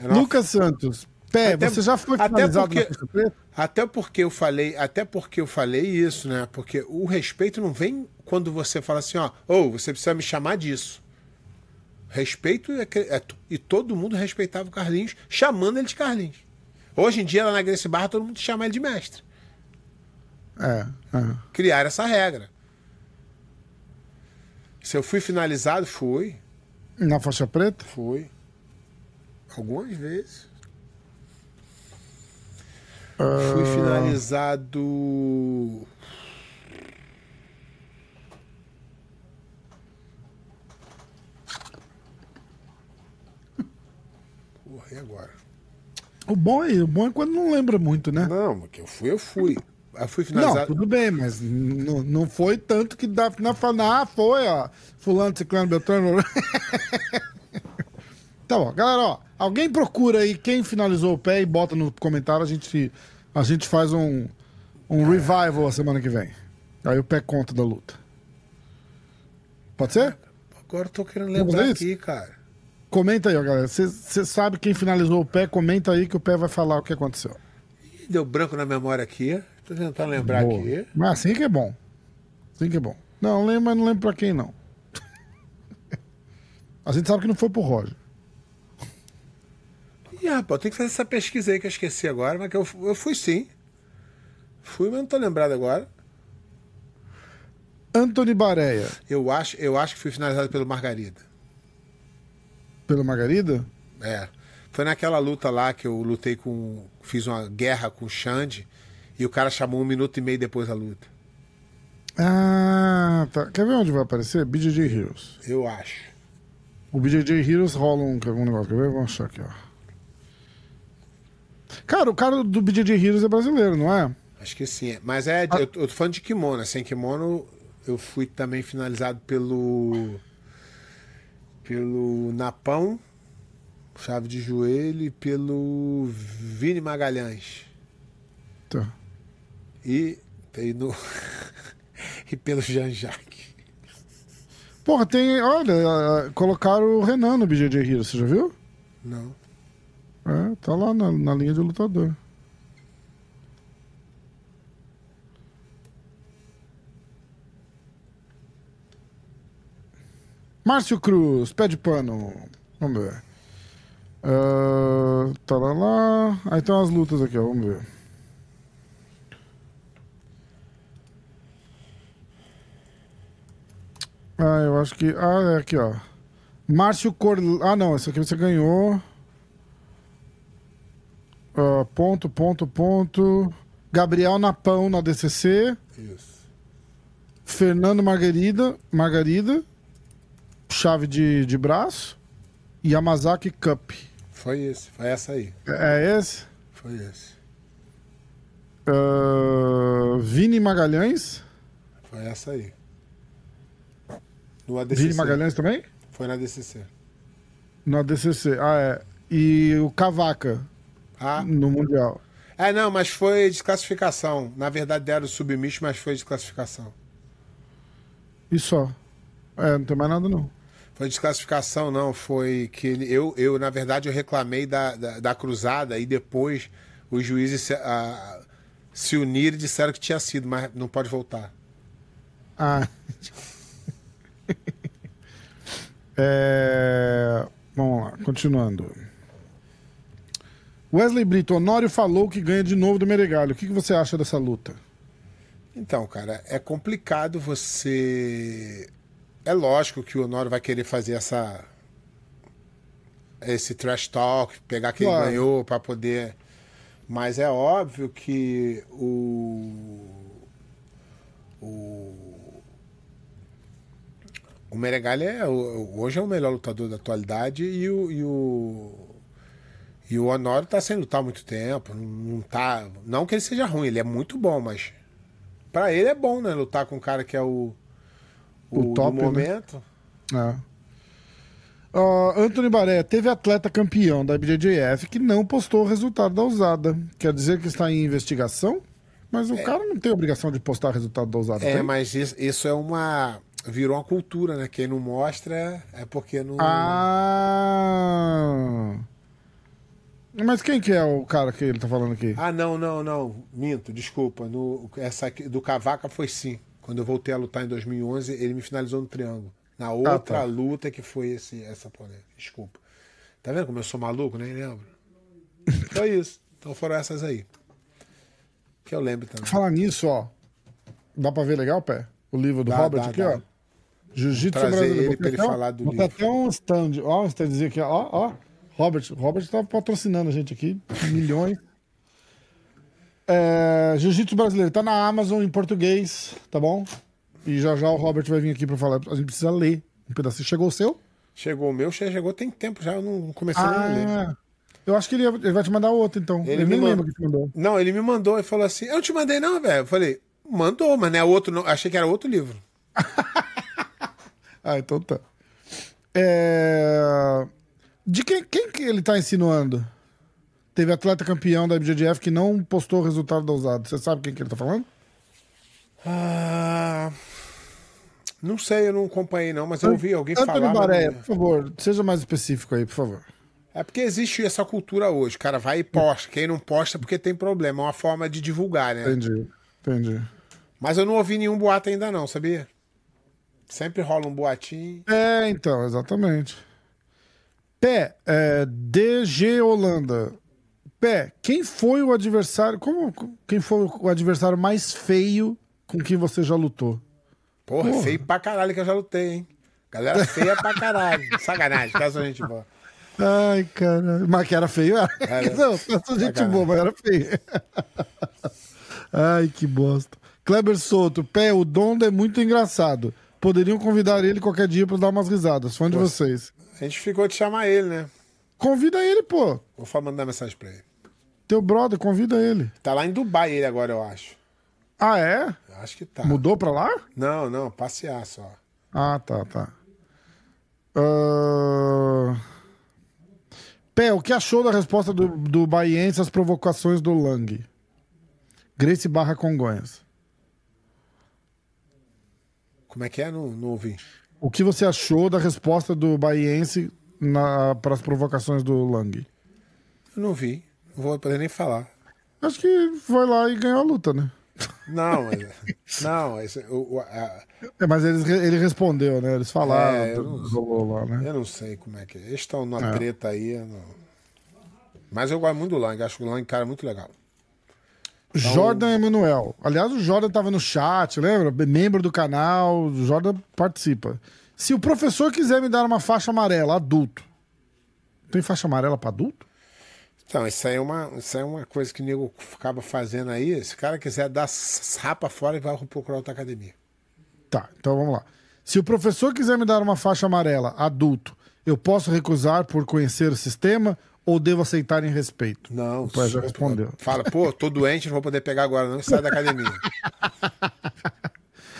Uma Lucas Santos. Pé, Até- você já foi até finalizado porque- na Faixa Preta? Até porque eu falei, até porque eu falei isso, né? Porque o respeito não vem quando você fala assim, ó, ou você precisa me chamar disso. Respeito é, é- e todo mundo respeitava o Carlinhos, chamando ele de Carlinhos. Hoje em dia lá na Grace Barra todo mundo chama ele de mestre. É, é. Criar essa regra. Se eu fui finalizado, fui, Na faixa preta? fui. Algumas vezes. Ah. Fui finalizado. Porra, e agora? O bom é, o bom é quando não lembra muito, né? Não, porque eu fui, eu fui. Fui Não, finalizado. tudo bem, mas n- não foi tanto que dá na ah, foi, ó, fulano, ciclano, beltrano. tá bom, galera, ó, alguém procura aí quem finalizou o pé e bota no comentário, a gente, a gente faz um, um revival a semana que vem. Aí o pé conta da luta. Pode ser? Agora eu tô querendo lembrar aqui, cara. Comenta aí, ó, galera. Você sabe quem finalizou o pé, comenta aí que o pé vai falar o que aconteceu. Ih, Deu branco na memória aqui. Tô tentando lembrar Boa. aqui. Mas assim que é bom. Assim que é bom. Não, lembro, mas não lembro pra quem, não. A gente sabe que não foi pro Roger. Ih, rapaz, tenho que fazer essa pesquisa aí que eu esqueci agora, mas que eu, eu fui sim. Fui, mas não tô lembrado agora. Anthony Bareia, Eu acho, eu acho que fui finalizado pelo Margarida. pelo Margarida? É. Foi naquela luta lá que eu lutei com. Fiz uma guerra com o Xande e o cara chamou um minuto e meio depois da luta. Ah, tá. Quer ver onde vai aparecer? BJJ Heroes. Eu acho. O BJJ Heroes rola um, um negócio. Quer ver? Vamos achar aqui, ó. Cara, o cara do BJJ Heroes é brasileiro, não é? Acho que sim. Mas é. Eu, eu tô falando de kimono. Sem kimono, eu fui também finalizado pelo. Pelo Napão, chave de joelho, e pelo Vini Magalhães. Tá. E, e, no, e pelo Jean-Jacques. Porra, tem. Olha, ah, colocaram o Renan no BJJ Heroes, você já viu? Não. É, tá lá na, na linha de lutador. Márcio Cruz, pé de pano. Vamos ver. Ah, tá lá, lá. Aí tem umas lutas aqui, ó. Vamos ver. Ah, eu acho que. Ah, é aqui, ó. Márcio Cor. Ah, não, esse aqui você ganhou. Ah, ponto, ponto, ponto. Gabriel Napão na DCC. Isso. Fernando Margarida. Margarida. Chave de, de braço. Yamazaki Cup. Foi esse. Foi essa aí. É é esse? Foi esse. Ah, Vini Magalhães. Foi essa aí. No ADCC. Vini Magalhães também? Foi na DCC. No DCC. Ah, é. E o Cavaca Ah, no Mundial. é, não, mas foi desclassificação. Na verdade deram o submisso, mas foi desclassificação. E só. É, não tem mais nada não. Foi desclassificação, não. Foi que ele, eu, eu, na verdade, eu reclamei da, da, da cruzada e depois os juízes se, ah, se uniram e disseram que tinha sido, mas não pode voltar. Ah. É, Vamos lá, continuando. Wesley Brito, Honório falou que ganha de novo do Meregalho. O que, que você acha dessa luta? Então, cara, é complicado você. É lógico que o Honório vai querer fazer essa. Esse trash talk, pegar quem Claro. ganhou para poder. Mas é óbvio que o. O. O Meregalha é, hoje é o melhor lutador da atualidade e o, e o. E o Honório tá sem lutar há muito tempo. Não, não tá. Não que ele seja ruim, ele é muito bom, mas. Pra ele é bom, né? Lutar com um cara que é o. O O, top, né? momento. É. Ó, Anthony Baré, teve atleta campeão da IBJJF que não postou o resultado da usada. Quer dizer que está em investigação? Mas o cara não tem obrigação de postar o resultado da usada. É, tem? mas isso, isso é uma. Virou uma cultura, né? Quem não mostra é porque não. Ah. Mas quem que é o cara que ele tá falando aqui? Ah, não, não, não. Minto, desculpa. No, essa aqui, do Cavaca foi sim. Quando eu voltei a lutar em 2011, ele me finalizou no triângulo. Na outra tá. luta que foi esse, essa polêmica. Desculpa. Tá vendo como eu sou maluco? Nem lembro. Foi isso. Então foram essas aí. Que eu lembro também. Falar nisso, ó. Dá pra ver legal, pé? O livro do Dá, Robert dá, aqui, dá. ó. Jiu-Jitsu Trazer brasileiro. ele ele até um- falar do livro. até um stand. Ó, um standzinho aqui, ó. ó. Robert. Robert tá patrocinando a gente aqui. Milhões. É, Jiu-Jitsu brasileiro. Tá na Amazon em português, tá bom? E já já o Robert vai vir aqui pra falar. A gente precisa ler um pedacinho. Chegou o seu? Chegou o meu, che- chegou tem tempo já, eu não comecei nem a ler. Ah, eu acho que ele, ele vai te mandar outro, então. Ele, Ele me lembra que te mandou. Não, ele me mandou e falou assim: Eu não te mandei, não, velho. Eu falei, mandou, mas não é outro. Não. Achei que era outro livro. Ah, então tá. É... De quem, quem que ele tá insinuando? Teve atleta campeão da IBJJF que não postou o resultado da usada. Você sabe quem que ele tá falando? Ah, não sei, eu não acompanhei, não, mas eu ouvi alguém Antônio falar. mas Baré, não- por favor, seja mais específico aí, por favor. É porque existe essa cultura hoje. Cara vai e posta. Quem não posta é porque tem problema. É uma forma de divulgar, né? Entendi, entendi. Mas eu não ouvi nenhum boato ainda, não, sabia? Sempre rola um boatinho. É, então, exatamente. Pé, é, DG Holanda. Pé, quem foi o adversário. Como, quem foi o adversário mais feio com quem você já lutou? Porra, Porra. feio pra caralho que eu já lutei, hein? Galera feia pra caralho. Sacanagem, caso a gente boa. Ai, cara. Mas que era feio, era. Era. Não, essa gente Sacanagem. boa, mas era feio. Ai, que bosta. Kleber Souto, pé, o Donda é muito engraçado. Poderiam convidar ele qualquer dia pra dar umas risadas. Fã de vocês. A gente ficou de chamar ele, né? Convida ele, pô. Vou mandar mensagem pra ele. Teu brother, convida ele. Tá lá em Dubai ele agora, eu acho. Ah, é? Eu acho que tá. Mudou pra lá? Não, não, passear só. Ah, tá, tá. Ah, Pé, o que achou da resposta do, do Baiense às provocações do Lang? Grace barra Congonhas. Como é que é? Não, não ouvi. O que você achou da resposta do Baiense para as provocações do Lang? Eu não vi. Não vou poder nem falar. Acho que foi lá e ganhou a luta, né? Não, mas, não, esse, o, o- a- É, mas eles, ele respondeu, né? Eles falaram. É, eu não- lá, né? eu não sei como é que é. Eles estão numa treta aí. não- Mas eu gosto muito do Lang, acho que o Lang é um cara muito legal. Então- Jordan Emanuel. Aliás, o Jordan tava no chat, lembra? Membro do canal, o Jordan participa. Se o professor quiser me dar uma faixa amarela, adulto. Tem faixa amarela pra adulto? Então, isso aí é uma, isso é uma coisa que o nego acaba fazendo aí. Se o cara quiser dar rapa fora, ele vai procurar outra academia. Tá, então vamos lá. Se o professor quiser me dar uma faixa amarela, adulto, eu posso recusar por conhecer o sistema ou devo aceitar em respeito? Não, O pai já respondeu. Fala, pô, tô doente, não vou poder pegar agora, não, sai da academia.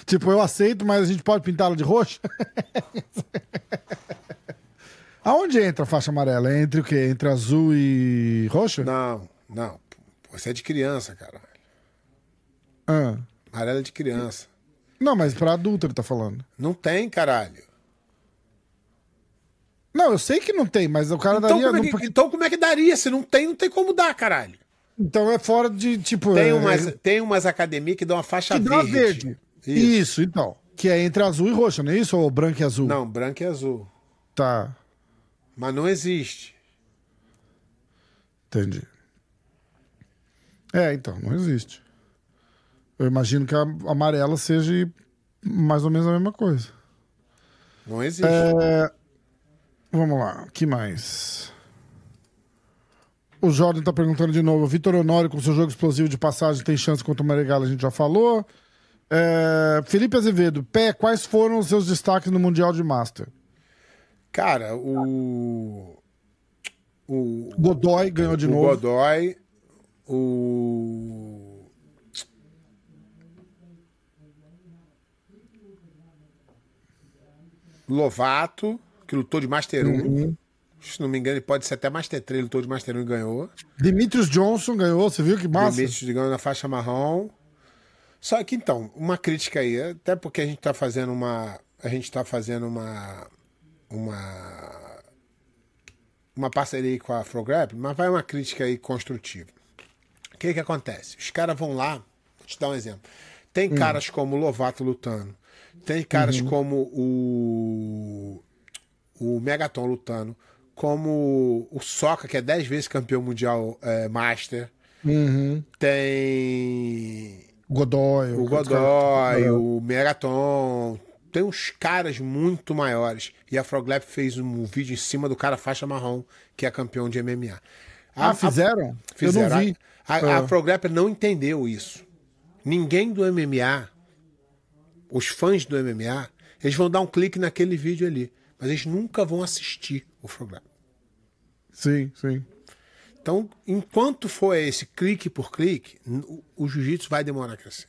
Tipo, eu aceito, mas a gente pode pintá-la de roxo? Aonde entra a faixa amarela? É Entre o quê? Entre azul e roxo? Não, não. Você é de criança, cara. Ah. Amarela é de criança. Não, mas pra adulto ele tá falando. Não tem, caralho. Não, eu sei que não tem, mas o cara Então daria. como, é não- que, então como é que daria? Se não tem, não tem como dar, caralho. Então é fora de, tipo. Tem é- umas, tem umas academias que dão uma faixa que dá verde. verde. Isso. Isso. então. Que é entre azul e roxo, não é isso? Ou branco e azul? Não, branco e azul. Tá, Mas não existe. entendi. É, então, não existe. Eu imagino que a amarela seja mais ou menos a mesma coisa. Não existe. É, Vamos lá, que mais? O Jordan tá perguntando de novo. Vitor Honório, com seu jogo explosivo de passagem, tem chance contra o Marigala, a gente já falou. É, Felipe Azevedo, Pé, quais foram os seus destaques no Mundial de Master? Cara, o. o Godoy ganhou de o novo. Godoy, o. Lovato, que lutou de Master 1. Uhum. Se não me engano, ele pode ser até Master 3, lutou de Master 1 e ganhou. Demetrius Johnson ganhou, você viu que massa? Demetrius ganhou na faixa marrom. Só que então, uma crítica aí, até porque a gente tá fazendo uma. A gente tá fazendo uma. Uma. Uma parceria aí com a Frograp, mas vai uma crítica aí construtiva. O que que acontece? Os caras vão lá, vou te dar um exemplo. Tem caras como o Lovato lutando, tem caras como o. O Megaton lutando, como o Soca, que é 10 vezes campeão mundial é, Master. Uhum. Tem Godoy. o Godoy, o Megaton. Tem uns caras muito maiores. E a Froglap fez um vídeo em cima do cara faixa marrom, que é campeão de MMA. Ah, fizeram? Fizeram. Eu não vi. A, a, a Froglap não entendeu isso. Ninguém do MMA, os fãs do MMA, eles vão dar um clique naquele vídeo ali. Mas eles nunca vão assistir o Froglap. Sim, sim. Então, enquanto for esse clique por clique, o, jiu-jitsu vai demorar a crescer.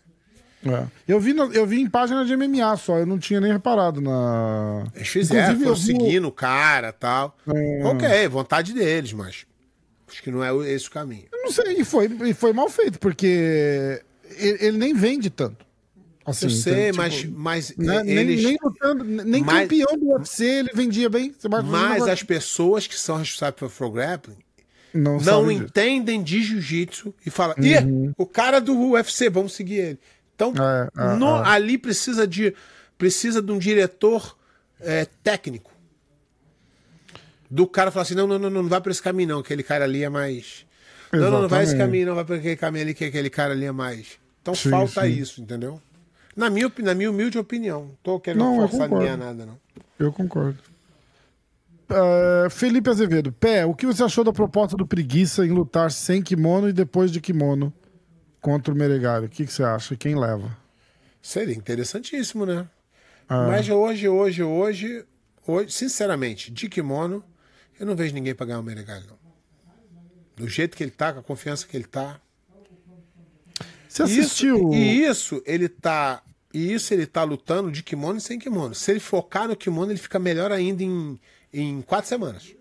É. Eu, vi no- eu vi em página de MMA só, eu não tinha nem reparado na. Eles fizeram, Inclusive, foram vi- seguindo o cara tal. É. Ok, vontade deles, mas acho que não é esse o caminho. Eu não sei, e foi, e foi mal feito, porque ele, ele nem vende tanto. Assim, Eu sei, então, mas, tipo, mas né, nem, eles. nem lutando, nem Mas- campeão do UFC ele vendia bem. Mas as pessoas que são responsáveis pelo Pro Grappling não, não entendem de jiu-jitsu e falam, ih, o cara do UFC, vamos seguir ele. Então, É, é, no- é. ali precisa de, precisa de um diretor é, técnico. Do cara falar assim: não, não, não, não vai por esse caminho, não. Aquele cara ali é mais. Não, não, não vai esse Exatamente. caminho, não, vai por aquele caminho ali, que aquele cara ali é mais. Então Sim, falta sim. isso, entendeu? Na minha, na minha humilde opinião. Não tô querendo Não, forçar ninguém a nada, não. Eu concordo. É, Felipe Azevedo, Pé, o que você achou da proposta do Preguiça em lutar sem kimono e depois de kimono contra o Meregali? O que, que você acha? Quem leva? Seria interessantíssimo, né? Ah. Mas hoje, hoje, hoje, hoje, sinceramente, de kimono, eu não vejo ninguém pra ganhar o Menegali, não. Do jeito que ele tá, com a confiança que ele tá. Você assistiu? Isso, e isso ele tá. E isso ele tá lutando de kimono e sem kimono. Se ele focar no kimono, ele fica melhor ainda em, em quatro semanas.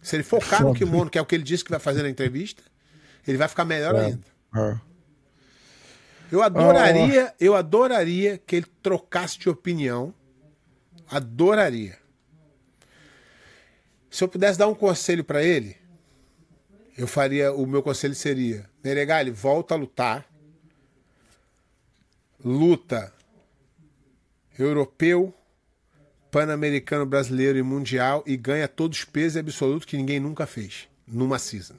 Se ele focar no Foda. kimono, que é o que ele disse que vai fazer na entrevista, ele vai ficar melhor É. ainda. Ah. Eu adoraria, eu adoraria que ele trocasse de opinião. Adoraria. Se eu pudesse dar um conselho pra ele, eu faria, o meu conselho seria: Meregali, volta a lutar. Luta europeu, pan-americano, brasileiro e mundial e ganha todos os pesos absolutos que ninguém nunca fez numa season.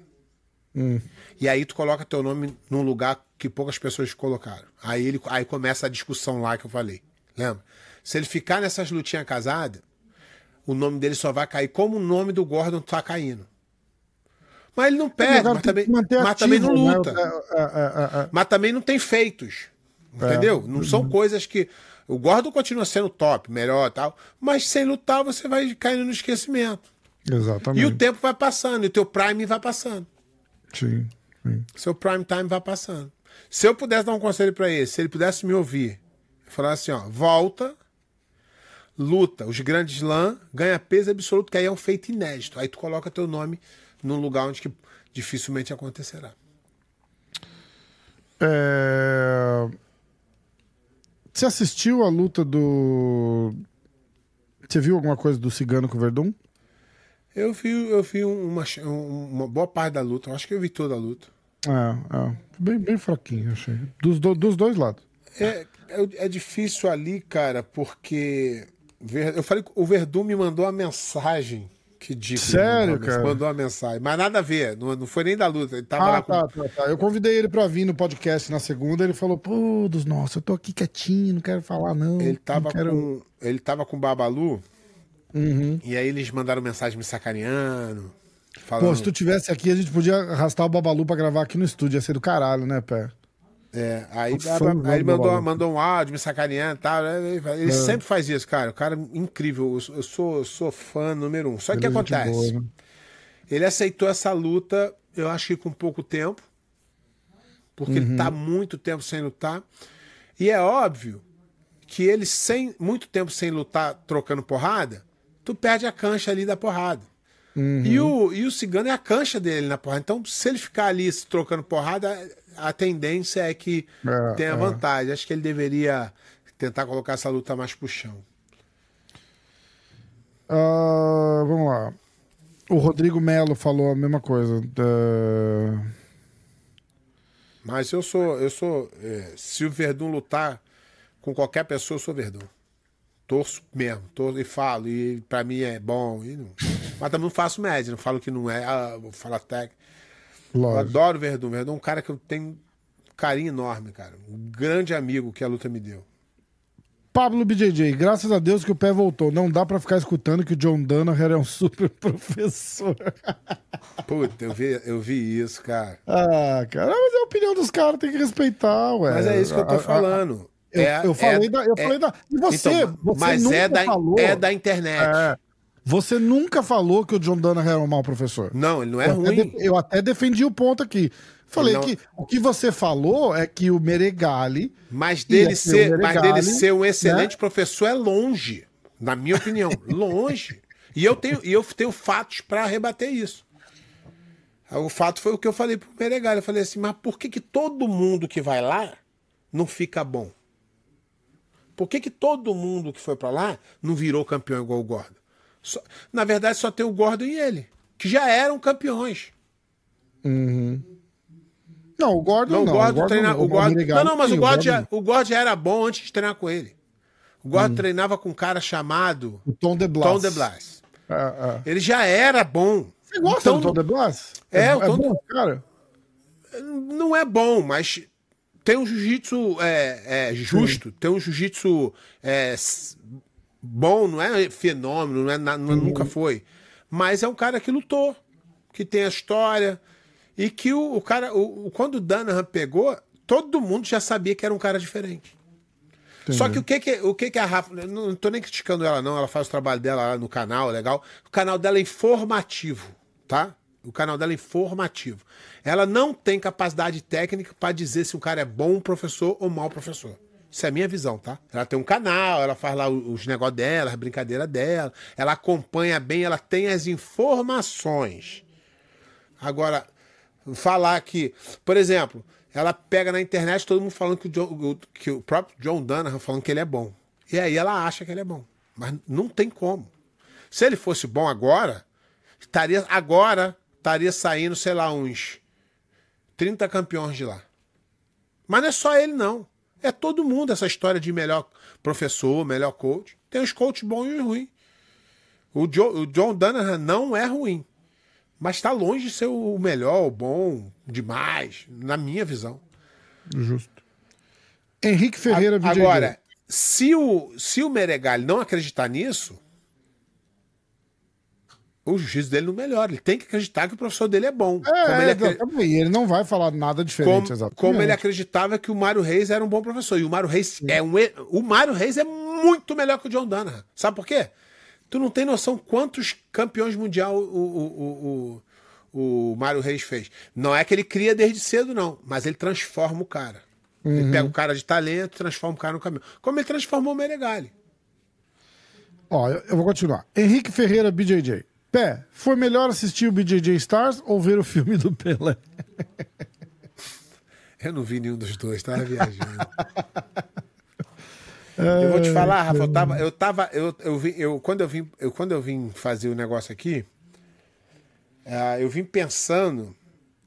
E aí tu coloca teu nome num lugar que poucas pessoas colocaram. Aí ele aí começa a discussão lá que eu falei. Lembra? Se ele ficar nessas lutinhas casadas, o nome dele só vai cair como o nome do Gordon tá caindo. Mas ele não perde, mas também, mas também não ativo, né? luta. É, é, é, é. Mas também não tem feitos. Entendeu? Não são coisas que. O Gordon continua sendo top, melhor tal. Mas sem lutar, você vai caindo no esquecimento. Exatamente. E o tempo vai passando, e o teu prime vai passando. Sim, sim. Seu prime time vai passando. Se eu pudesse dar um conselho pra ele, se ele pudesse me ouvir, falar assim, ó, volta, luta, os grandes slam, ganha peso absoluto, que aí é um feito inédito. Aí tu coloca teu nome num lugar onde que dificilmente acontecerá. É... Você assistiu a luta do. Você viu alguma coisa do Cigano com o Verdun? Eu vi, eu vi uma, uma boa parte da luta, eu acho que eu vi toda a luta. É, é. Bem, bem fraquinho, achei. Dos, do- dos dois lados. É, é, é difícil ali, cara, porque eu falei que o Verdun me mandou uma mensagem. Que dica. Sério, cara? Mandou uma mensagem. Mas nada a ver, não, não foi nem da luta. Ele tava lá Ah, com. tá, tá, tá. Eu convidei ele pra vir no podcast na segunda. Ele falou: pô, dos nossos, eu tô aqui quietinho, não quero falar, não. Ele tava não quero... com. Ele tava com o Babalu. Uhum. E aí eles mandaram mensagem me sacaneando. Pô, Falando, se tu tivesse aqui, a gente podia arrastar o Babalu pra gravar aqui no estúdio. Ia ser do caralho, né, Pé? É, aí, aí ele do mandou, mandou um áudio me sacaneando e tal. né? Ele, É. sempre faz isso, cara. O cara é incrível. Eu, sou- eu sou, eu sou fã número um. Só que o que acontece? boa, né? Ele aceitou essa luta, eu acho que com pouco tempo, porque ele tá muito tempo sem lutar. E é óbvio que ele, sem muito tempo sem lutar, trocando porrada, tu perde a cancha ali da porrada. E, o, e o cigano é a cancha dele na porrada. Então, se ele ficar ali se trocando porrada, a tendência é que É, tenha é. vantagem. Acho que ele deveria tentar colocar essa luta mais pro chão. Ah, vamos lá. O Rodrigo Melo falou a mesma coisa. Da- Mas eu sou, eu sou. é, se o Verdun lutar com qualquer pessoa, eu sou Verdun. Torço mesmo, torço e falo, e pra mim é bom. E não... Mas também não faço média, não falo que não é, ah, vou falar técnico. Eu Lógico. adoro o Verdun. Verdun é um cara que eu tenho carinho enorme, cara. Um grande amigo que a luta me deu. Pablo BJJ, graças a Deus que o pé voltou. Não dá pra ficar escutando que o John Danaher é um super professor. Puta, eu vi, eu vi isso, cara. ah, cara, mas é a opinião dos caras, tem que respeitar, ué. Mas é isso que eu tô falando. Eu, É- eu falei é- da. Eu é- falei da. E você, Então, você mas nunca é da, falou. é da internet. É. Você nunca falou que o John Danaher era um mau professor. Não, ele não é eu, até ruim. de- eu até defendi o ponto aqui. Falei Não. que o que você falou é que o Meregali. Mas dele, ser ser, o mas Meregali, dele ser um excelente né? professor é longe, na minha opinião. longe. E eu tenho, e eu tenho fatos para rebater isso. O fato foi o que eu falei pro Meregali. Eu falei assim, mas por que, que todo mundo que vai lá não fica bom? Por que, que todo mundo que foi para lá não virou campeão igual o Gordon? Só- na verdade, só tem o Gordon e ele, que já eram campeões. Não, o Gordon Não, o Gordon não, o Gordon, Meregali não, não, mas sim, o Gordon, já, Gordon- o Gordon já era bom antes de treinar com ele. O Gordon treinava com um cara chamado O Tom de Blas. Tom de Blas. É, é. Ele já era bom. Você gosta Então, do Tom de Blas? É, o Tom bom, cara. Não é bom, mas tem um jiu-jitsu é, é, justo, tem um jiu-jitsu é, bom, não é fenômeno, não é, não- nunca foi. Mas é um cara que lutou, que tem a história. E que o, o cara, o, o- quando o Danahan pegou, todo mundo já sabia que era um cara diferente. Só que o que que, o que que a Rafa. Não, não tô nem criticando ela, não. Ela faz o trabalho dela lá no canal, é legal. O canal dela é informativo, tá? O canal dela é informativo. Ela não tem capacidade técnica para dizer se um cara é bom professor ou mau professor. Isso é a minha visão, tá? Ela tem um canal, ela faz lá os negócios dela, as brincadeiras dela, ela acompanha bem, ela tem as informações. Agora, falar que, por exemplo, ela pega na internet todo mundo falando que o, John- que o próprio John Danahan falando que ele é bom. E aí ela acha que ele é bom. Mas não tem como. Se ele fosse bom agora, estaria agora estaria saindo, sei lá, uns 30 campeões de lá. Mas não é só ele não. É todo mundo essa história de melhor professor, melhor coach. Tem os coaches bons e os ruins. O, Jo- o John Danahan não é ruim. Mas está longe de ser o melhor, o bom, demais, na minha visão. Justo. Henrique Ferreira. Agora, se o, se o Meregali não acreditar nisso, o juízo dele não melhora. Ele tem que acreditar que o professor dele é bom. como, É, ele, é, acre- exatamente. E ele não vai falar nada diferente, como, como ele acreditava que o Mário Reis era um bom professor. E o Mário Reis é um. O Mário Reis é muito melhor que o John Danahan. Sabe por quê? Tu não tem noção quantos campeões mundial o, o, o, o, o Mário Reis fez. Não é que ele cria desde cedo, não, mas ele transforma o cara. Ele pega o cara de talento transforma o cara no caminho. Como ele transformou o Meregali. Ó, eu vou continuar. Henrique Ferreira, BJJ. Pé, foi melhor assistir o BJJ Stars ou ver o filme do Pelé? Eu não vi nenhum dos dois, tava viajando. eu vou te falar, Rafa, eu tava. Eu tava eu, eu, vim, eu, quando, eu, vim, eu, quando eu vim fazer o negócio aqui, ah, eu vim pensando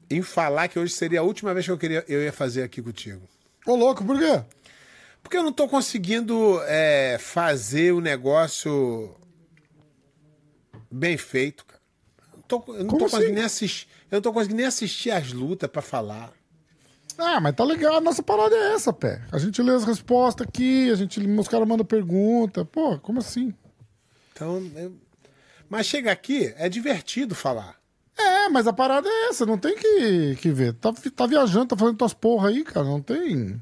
em falar que hoje seria a última vez que eu, queria, eu ia fazer aqui contigo. Ô, louco, por quê? Porque eu não tô conseguindo é, fazer o negócio bem feito, cara. Eu, não tô- eu não tô assim? conseguindo nem assistir. Eu não tô conseguindo nem assistir as lutas pra falar. Ah, mas tá legal. A nossa parada é essa, Pé. A gente lê as respostas aqui, a gente, os caras mandam pergunta. Pô, como assim? Então, eu- mas chega aqui, é divertido falar. É, mas a parada é essa, não tem que, que ver. Tá, tá viajando, tá fazendo tuas porra aí, cara, não tem.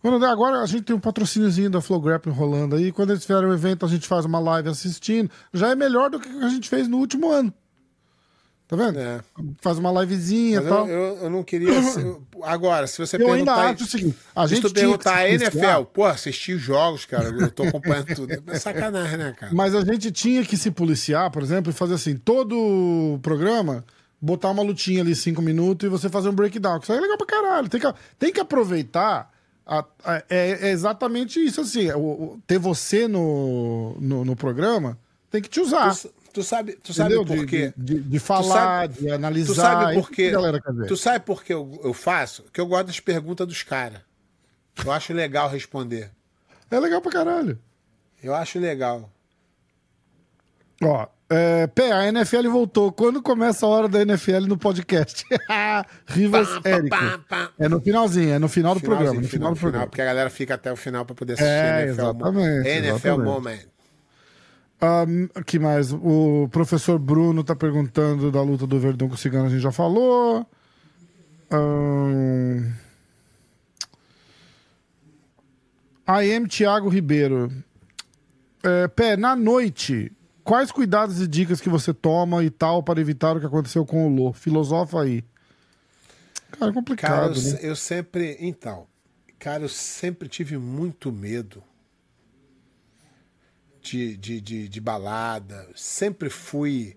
Quando, agora a gente tem um patrocíniozinho da Flow Grappling rolando aí. Quando eles fizerem o evento, a gente faz uma live assistindo. Já é melhor do que a gente fez no último ano. Tá vendo? É. Faz uma livezinha e tal. eu, eu, eu não queria. Agora, se você Eu ainda perguntar. acho o seguinte: a se gente tu tinha que perguntar a se NFL, pô, assisti os jogos, cara, eu tô acompanhando tudo. É sacanagem, né, cara? Mas a gente tinha que se policiar, por exemplo, e fazer assim: todo programa, botar uma lutinha ali, cinco minutos, e você fazer um breakdown. Que isso aí é legal pra caralho. Tem que, tem que aproveitar. A- a- é, é exatamente isso, assim. o- o- ter você no, no, no programa tem que te usar. Tu, tu sabe, tu sabe entendeu? por De- quê? De, de, de falar, sabe- de analisar. Tu sabe por quê? Tu sabe por que eu, eu faço? Que eu gosto das perguntas dos caras. Eu acho legal responder. É legal pra caralho. Eu acho legal. Ó, é, Pé, a NFL voltou. Quando começa a hora da NFL no podcast? Rivas Pá, pá, Érico. É no finalzinho, é no final do programa. No final, do programa. porque a galera fica até o final pra poder assistir É, NFL, exatamente, NFL exatamente. Moment. Um, que mais? O professor Bruno tá perguntando da luta do Verdão com o Cigano, a gente já falou. Um... AM Thiago Ribeiro. É, Pé, na noite, quais cuidados e dicas que você toma e tal para evitar o que aconteceu com o Lô? Filosofa aí. Cara, é Cara, complicado, eu, né? eu sempre. Então, cara, eu sempre tive muito medo de, de, de, de balada. Sempre fui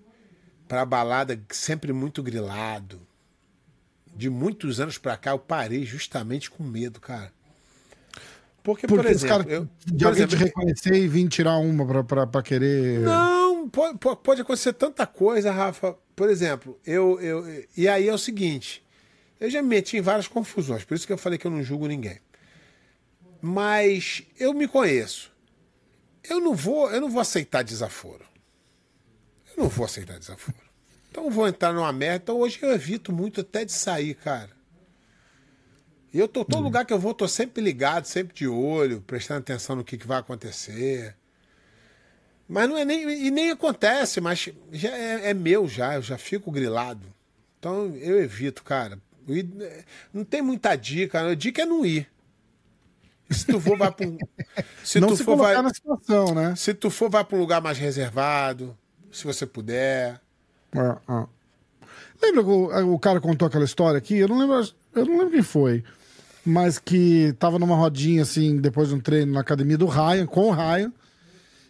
pra balada sempre muito grilado. De muitos anos pra cá, eu parei justamente com medo, cara. Porque, Porque por exemplo, eu, de por alguém te exemplo, reconhecer e vir tirar uma pra querer. Não, pode, pode- pode acontecer tanta coisa, Rafa. Por exemplo, eu, eu. E aí é o seguinte: eu já me meti em várias confusões, por isso que eu falei que eu não julgo ninguém. Mas eu me conheço. Eu não vou, eu não vou aceitar desaforo. Eu não vou aceitar desaforo. Então eu vou entrar numa merda. Então hoje eu evito muito até de sair, cara. E eu tô todo lugar que eu vou, tô sempre ligado, sempre de olho, prestando atenção no que, que vai acontecer. Mas não é nem. E nem acontece, mas já é, é meu já, eu já fico grilado. Então eu evito, cara. Eh, Não tem muita dica, a dica é não ir. Se tu for, vai pra um. Se não tu se for, vai. na situação, né? Se tu for, vai pra um lugar mais reservado, se você puder. Ah, ah. Lembra que o, o cara contou aquela história aqui? Eu não lembro, eu não lembro quem foi. Mas que tava numa rodinha assim, depois de um treino na academia do Ryan, com o Ryan.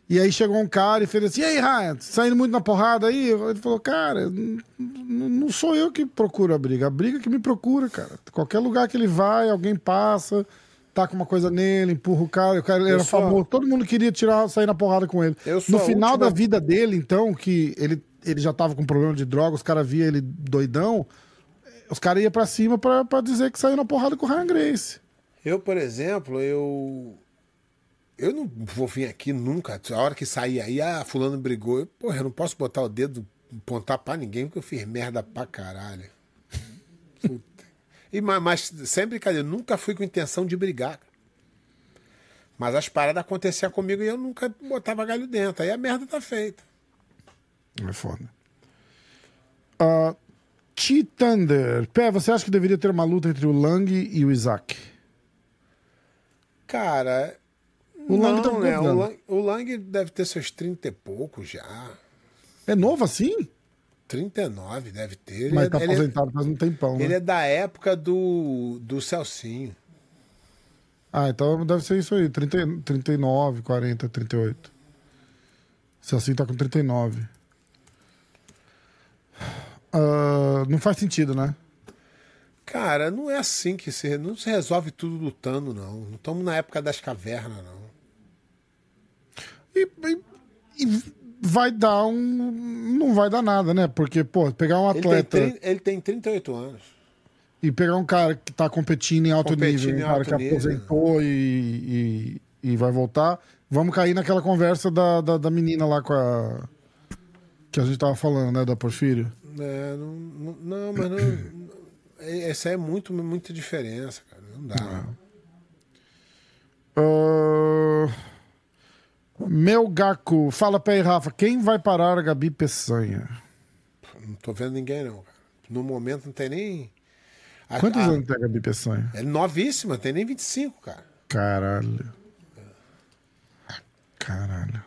E aí chegou um cara e fez assim: E aí, Ryan, saindo muito na porrada aí? Ele falou: Cara, não sou eu que procuro a briga, a briga que me procura, cara. Qualquer lugar que ele vai, alguém passa, tá com uma coisa nele, empurra o cara. O cara Eu era famoso, todo mundo queria tirar, sair na porrada com ele. No final última- da vida dele, então, que ele, ele já tava com problema de droga, os caras via ele doidão, os caras iam pra cima pra, pra dizer que saiu na porrada com o Ryan Grace. Eu, por exemplo, eu. Eu não vou vir aqui nunca. A hora que sair aí, ah, fulano brigou. Eu, porra, eu não posso botar o dedo, apontar pra ninguém, porque eu fiz merda pra caralho. Puta. E, ma- mas, sem brincadeira, eu nunca fui com intenção de brigar. Mas as paradas aconteciam comigo e eu nunca botava galho dentro. Aí a merda tá feita. É foda. Uh, T-Thunder. Pé, você acha que deveria ter uma luta entre o Lang e o Isaac? Cara. O Lang tá não, com né? O? Lang, o Lang deve ter seus 30 e poucos já. É novo assim? 39 deve ter. Ele Mas é- tá ele é- aposentado faz um tempão, né? Ele é da época do, do Celcinho. Ah, então deve ser isso aí. 30, 39, 40, 38. Se assim tá com 39. Ah, não faz sentido, né? Cara, não é assim que se. Não se resolve tudo lutando, não. Não estamos na época das cavernas, não. E, e- e vai dar um. Não vai dar nada, né? Porque, pô, pegar um Ele tem, atleta ele tem 38 anos. e pegar um cara que tá competindo em alto Competindo nível, um cara que nível. aposentou e, e, e vai voltar, vamos cair naquela conversa da, da, da menina lá com a. Que a gente tava falando, né? Da Porfírio. É, não, não, não, mas não. é- Essa é muito, muita diferença, cara. Não dá. Ah, Meu Gaku, fala Pé Rafa, quem vai parar a Gabi Peçanha? Não tô vendo ninguém, não, cara. No momento não tem nem. A- Quantos a- anos tem a Gabi Peçanha? É novíssima, tem nem 25, cara. Caralho. Caralho.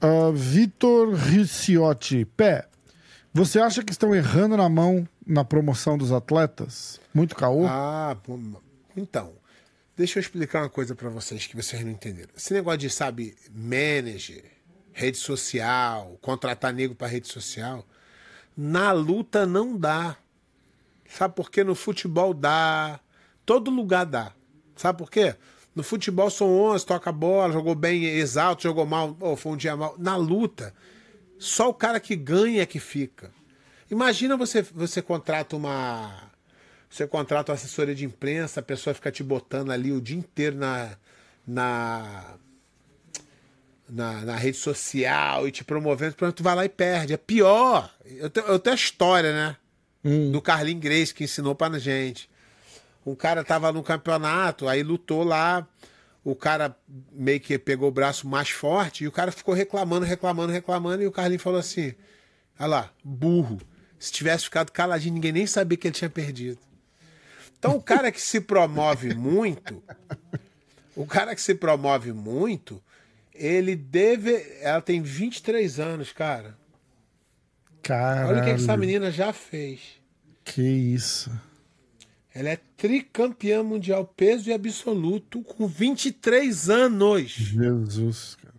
Ah, Vitor Ricciotti. Pé, Você acha que estão errando na mão na promoção dos atletas? Muito caô? Ah, então. Deixa eu explicar uma coisa para vocês que vocês não entenderam. Esse negócio de, sabe, manager, rede social, contratar nego para rede social, na luta não dá. Sabe por quê? No futebol dá. Todo lugar dá. Sabe por quê? No futebol são 11, toca bola, jogou bem, exalto, jogou mal, ou foi um dia mal. Na luta, só o cara que ganha é que fica. Imagina você, você contrata uma. Você contrata uma assessoria de imprensa, a pessoa fica te botando ali o dia inteiro na. na na, na rede social e te promovendo, pronto, tu vai lá e perde. É pior. Eu tenho, eu tenho a história, né? Hum. Do Carlinhos Grace que ensinou pra gente. Um cara tava no campeonato, aí lutou lá, o cara meio que pegou o braço mais forte e o cara ficou reclamando, reclamando, reclamando, e o Carlinhos falou assim: olha lá, burro. Se tivesse ficado caladinho, ninguém nem sabia que ele tinha perdido. Então, o cara que se promove muito, o cara que se promove muito, ele deve. Ela tem 23 anos, cara. Caralho. Olha o que essa menina já fez. Que isso. Ela é tricampeã mundial peso e absoluto com 23 anos. Jesus, cara.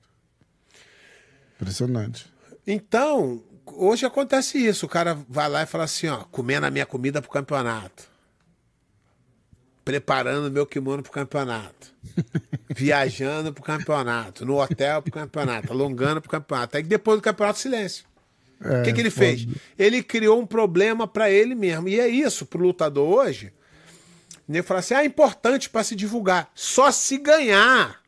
Impressionante. Então, hoje acontece isso. O cara vai lá e fala assim, ó, comendo a minha comida pro campeonato. Preparando meu kimono pro campeonato. viajando pro campeonato. No hotel pro campeonato. Alongando pro campeonato. Aí depois do campeonato, silêncio. O é, que, que ele fez? Ele criou um problema para ele mesmo. E é isso pro lutador hoje nem fala assim: ah, é importante para se divulgar. Só se ganhar.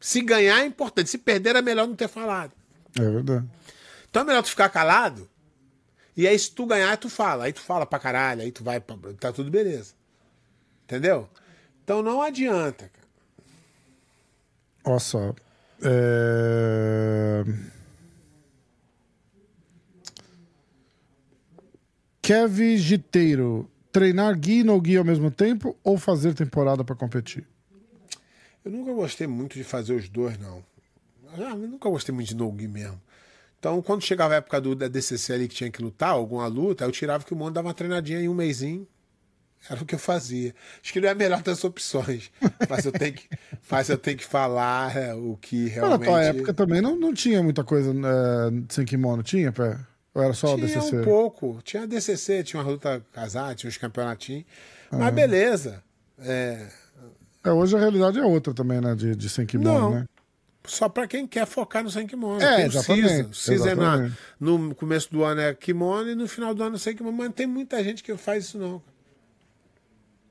Se ganhar é importante. Se perder é melhor não ter falado. É verdade. Então é melhor tu ficar calado. E aí, se tu ganhar, tu fala. Aí tu fala pra caralho, aí tu vai. Pra... Tá tudo beleza. Entendeu? Então não adianta, cara. Olha só. É... Kevin Giteiro treinar Gui e no Gui ao mesmo tempo ou fazer temporada para competir? Eu nunca gostei muito de fazer os dois, não. Ah, eu nunca gostei muito de no Gui mesmo. Então, quando chegava a época do, da DCC ali que tinha que lutar, alguma luta, eu tirava que o mundo dava uma treinadinha em um mêsinho. Era o que eu fazia. Acho que não é a melhor das opções. Mas eu tenho que, mas eu tenho que falar é, o que realmente. na tua época também não, não tinha muita coisa é, sem kimono, tinha, pé? Ou era só tinha o DCC? um pouco. Tinha a DCC, tinha uma luta casada, tinha uns campeonatinhos. Ah. Mas beleza. É... é... hoje a realidade é outra também, né? De, de sem kimono, Não. né? Só para quem quer focar no sem kimono. É, tem exatamente. O CISA. é na, no começo do ano é kimono e no final do ano é sem kimono. Mas tem muita gente que faz isso não.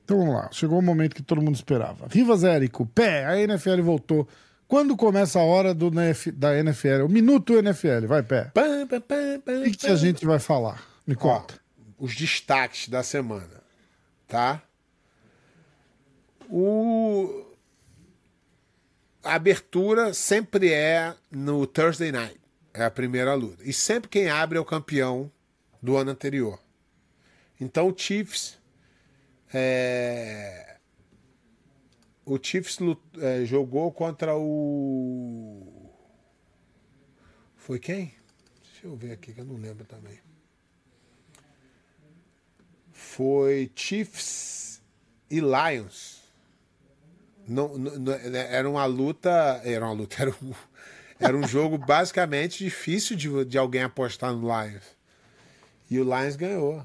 Então vamos lá. Chegou o momento que todo mundo esperava. Rivas Érico, pé, a NFL voltou quando começa a hora do da NFL? O minuto NFL, vai, pé. O que, que a gente vai falar? Me conta. Ó, os destaques da semana, tá? O... A abertura sempre é no Thursday Night. É a primeira luta. E sempre quem abre é o campeão do ano anterior. Então o Chiefs é, o Chiefs é, jogou contra o. Foi quem? Deixa eu ver aqui que eu não lembro também. Foi Chiefs e Lions. Não, não, era uma luta. Era uma luta. Era um, era um jogo basicamente difícil de, de alguém apostar no Lions. E o Lions ganhou.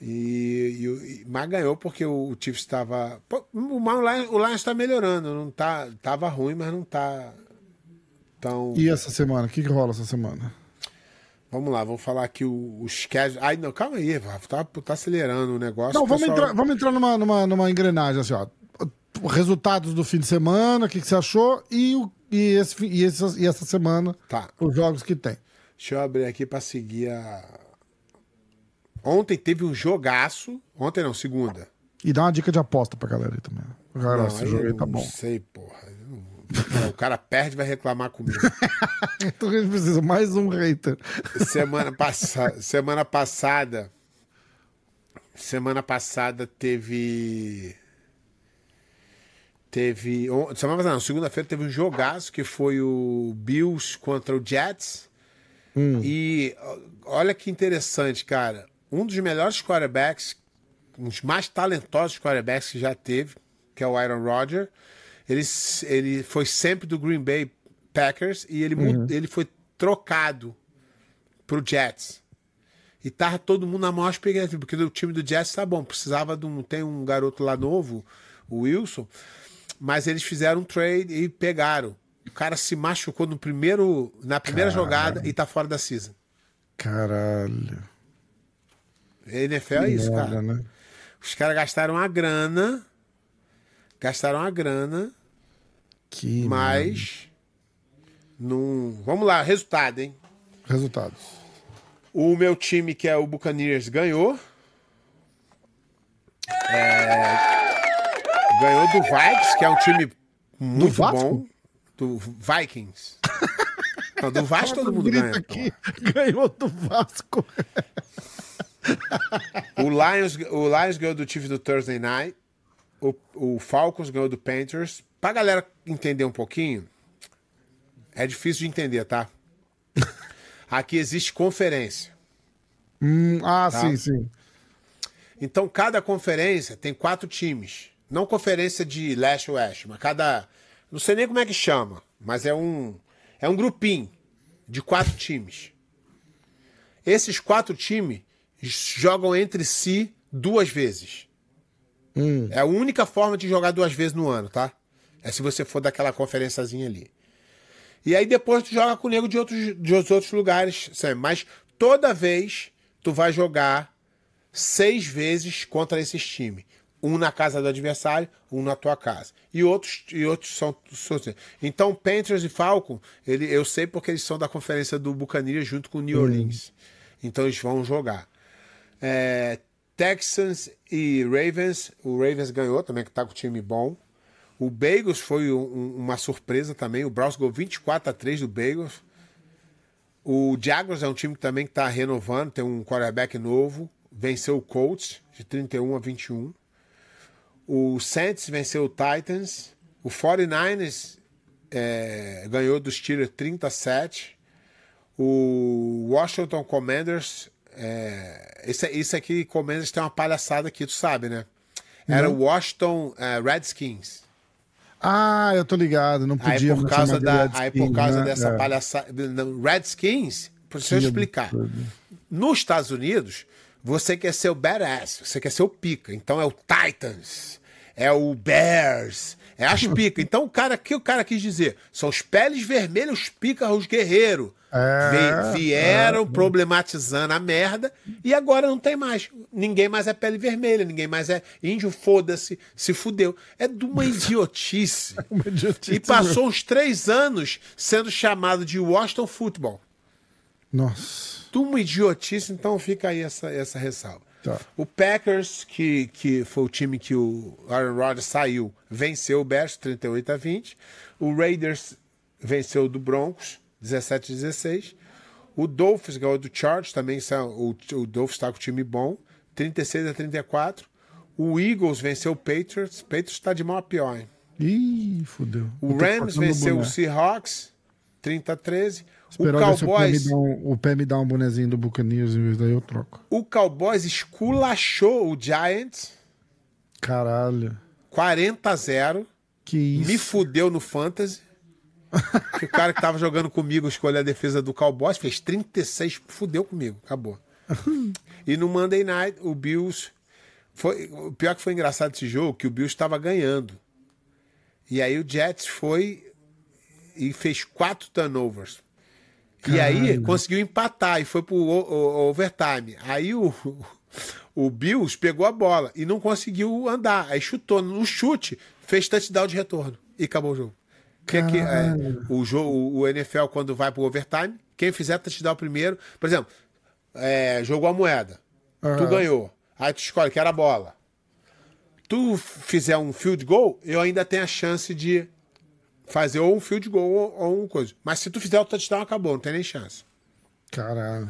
E, e, mas ganhou porque o, o Chiefs estava. O, o Lions está melhorando, não tá, tava ruim, mas não tá tão. E essa semana? O que, que rola essa semana? Vamos lá, vamos falar aqui os casos. Ai, não, calma aí, tá, tá acelerando o negócio. Não, vamos, pessoal... entrar, vamos entrar numa, numa, numa engrenagem assim, ó. Resultados do fim de semana, o que, que você achou e, o, e, esse, e, esse, e essa semana, tá. os jogos que tem. Deixa eu abrir aqui para seguir a, Ontem teve um jogaço. Ontem não, segunda. E dá uma dica de aposta pra galera aí também. Galera, não, esse jogo aí tá bom. Não sei, porra. o cara perde e vai reclamar comigo. então a gente precisa mais um hater. Semana, passa... semana passada. Semana passada teve. Teve. Semana passada, não, segunda-feira teve um jogaço que foi o Bills contra o Jets. E ó, olha que interessante, cara. Um dos melhores quarterbacks, um dos mais talentosos quarterbacks que já teve, que é o Aaron Rodgers, ele, ele foi sempre do Green Bay Packers e ele, mu- ele foi trocado pro Jets. E tava todo mundo na maior expectativa, porque o time do Jets tá bom, precisava de um. Tem um garoto lá novo, o Wilson, mas eles fizeram um trade e pegaram. O cara se machucou no primeiro, na primeira jogada e tá fora da season. Caralho. NFL é isso, cara. né? Os caras gastaram a grana, gastaram a grana, Que mas não. Vamos lá, resultado, hein? Resultados. O meu time, que é o Buccaneers, ganhou. É, Ganhou do Vikings, que é um time muito Vasco? bom. Do Vikings. Não, do Vasco todo mundo ganha. aqui. Ganhou do Vasco. O Lions, o Lions ganhou do Chiefs do Thursday Night. O, o Falcons ganhou do Panthers. Pra galera entender um pouquinho, é difícil de entender, tá? Aqui existe conferência. Hum, ah, Tá. sim, sim. Então, cada conferência tem quatro times. Não conferência de leste-oeste, mas cada. Não sei nem como é que chama, mas é um. É um grupinho de quatro times. Esses quatro times jogam entre si duas vezes. É a única forma de jogar duas vezes no ano, tá? É se você for daquela conferenciazinha ali. E aí depois tu joga com o nego de outros, de outros lugares, sempre. Mas toda vez tu vai jogar seis vezes contra esses times. Um na casa do adversário, um na tua casa. E outros, e outros são, são- Então, Panthers e Falcon, ele, eu sei porque eles são da conferência do Buccaneers junto com o New Orleans. Então eles vão jogar. É, Texans e Ravens. O Ravens ganhou também, que tá com time bom. O Bagels foi um- um- uma surpresa também. O Browns ganhou 24 a 3 do Bagels. O Jaguars é um time que também está renovando, tem um quarterback novo. Venceu o Colts de 31 a 21. O Saints venceu o Titans. O 49ers é, ganhou dos Steelers 30 a 7. O Washington Commanders. É, esse, esse aqui, Commanders, tem uma palhaçada aqui, tu sabe, né? Era o Washington é, Redskins. Ah, eu tô ligado. Não Aí podia por mais causa, da, Redskins, aí por causa né? dessa É. palhaçada. Redskins, eu Que explicar. Nos Estados Unidos, você quer ser o badass, você quer ser o pica. Então é o Titans, é o Bears, é as pica. Então o cara, que o cara quis dizer? São os peles vermelhos, os pica, os guerreiros. É, Vi- vieram problematizando a merda e agora não tem mais. Ninguém mais é pele vermelha, ninguém mais é índio, foda-se, se fudeu. É de uma idiotice. Uma idiotice E passou uns três anos sendo chamado de Washington Football. Nossa. De uma idiotice, então fica aí essa, essa ressalva. Tá. O Packers, que, que foi o time que o Aaron Rodgers saiu, venceu o Bears 38 a 20. O Raiders venceu do Broncos 17 a 16. O Dolphins ganhou do Chargers, também o, o Dolphins está com o time bom, 36 a 34. O Eagles venceu o Patriots. Patriots está de mal a pior, hein? Ih, fudeu. O Rams venceu o. Seahawks 30 a 13. Esperar o se o pé, me Cowboys, dá um, o pé me dá um bonezinho do Buccaneers, em vez daí eu troco. o Cowboys esculachou o Giants Caralho. 40 a 0. Que isso. Me fudeu no Fantasy. Que o cara que tava jogando comigo escolheu a defesa do Cowboys, fez 36, fudeu comigo, acabou. E no Monday Night, o Bills. Foi, o pior que foi engraçado esse jogo, que o Bills estava ganhando. E aí o Jets foi e fez quatro turnovers. E aí conseguiu empatar e foi pro o- o- overtime. Aí o, o Bills pegou a bola e não conseguiu andar. Aí chutou. No chute, fez touchdown de retorno. E acabou o jogo. Que, que, é, Caralho. o, jogo, o NFL, quando vai pro overtime, quem fizer touchdown primeiro. Por exemplo, é, jogou a moeda. Tu Aham. ganhou. Aí tu escolhe que era a bola. Tu fizer um field goal, eu ainda tenho a chance de fazer ou um field goal ou, ou um coisa. Mas se tu fizer o touchdown, acabou, não tem nem chance. Caralho.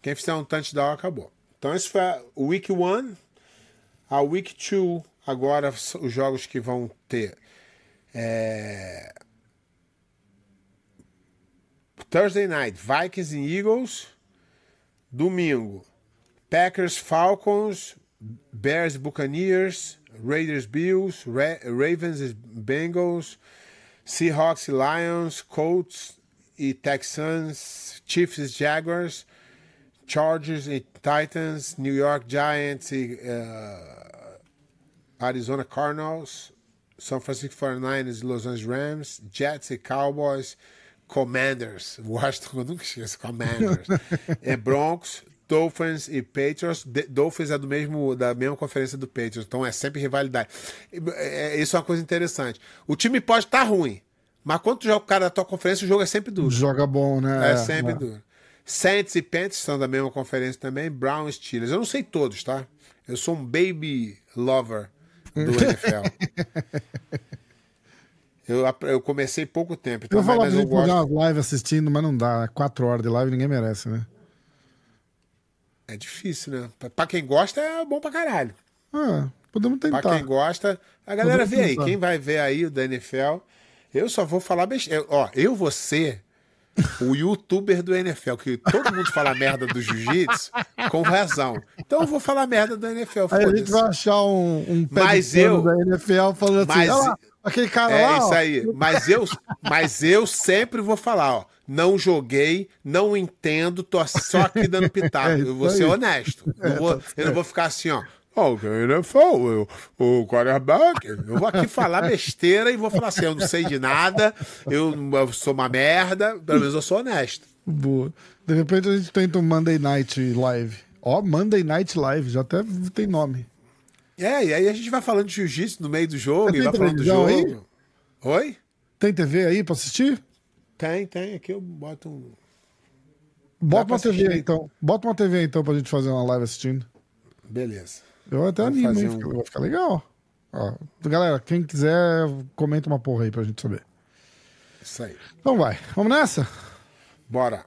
Quem fizer um touchdown, acabou. Então esse foi a Week 1. A Week 2, agora os jogos que vão ter. É... Thursday night, Vikings e Eagles. Domingo, Packers, Falcons, Bears, Buccaneers, Raiders, Bills, Ra Ravens, Bengals, Seahawks, Lions, Colts e Texans, Chiefs, Jaguars, Chargers e Titans, New York Giants e uh, Arizona Cardinals, São Francisco 49ers e Los Angeles Rams, Jets e Cowboys, Commanders, Washington, eu nunca esqueço, Commanders, é Broncos, Dolphins e Patriots. De Dolphins é do mesmo, da mesma conferência do Patriots, então é sempre rivalidade. É, isso é uma coisa interessante. O time pode estar tá ruim, mas quando tu joga o cara da tua conferência, o jogo é sempre duro. Joga bom, né? É, é sempre é. duro. Saints e Panthers são da mesma conferência também. Brown e Steelers. Eu não sei todos, tá? Eu sou um baby lover do NFL. Eu, eu comecei pouco tempo. Então, eu vou falar pra gente gosto... umas lives assistindo, mas não dá. Quatro horas de live ninguém merece, né? É difícil, né? Pra quem gosta é bom pra caralho. Ah, podemos tentar. Pra quem gosta, a galera podemos vê tentar. aí. Quem vai ver aí o da NFL, eu só vou falar besteira. Ó, eu vou ser o youtuber do NFL, que todo mundo fala merda do jiu-jitsu com razão. Então eu vou falar merda do NFL. Aí a gente vai achar um, um mas eu, da NFL falando assim, mas, lá, aquele cara é lá. É isso aí. Mas eu, mas eu sempre vou falar, ó. Não joguei, não entendo, tô só aqui dando pitaco. É eu vou ser honesto. É, vou, tá eu não vou ficar assim, ó. Oh, o NFL, o quarterback. Eu vou aqui falar besteira e vou falar assim: eu não sei de nada, eu, eu sou uma merda, pelo menos eu sou honesto. Boa. De repente a gente tenta um Monday Night Live. Ó, oh, Monday Night Live, já até tem nome. É, e aí a gente vai falando de jiu-jitsu no meio do jogo, e vai falando do jogo. Aí? Oi? Tem TV aí pra assistir? Tem, tem. Aqui eu boto um. Bota uma TV aí, então. Bota uma TV então pra gente fazer uma live assistindo. Beleza. Eu até Vamos animo, hein? Um... Vai ficar legal. Ó, galera, quem quiser, comenta uma porra aí pra gente saber. Isso aí. Então vai. Vamos nessa? Bora.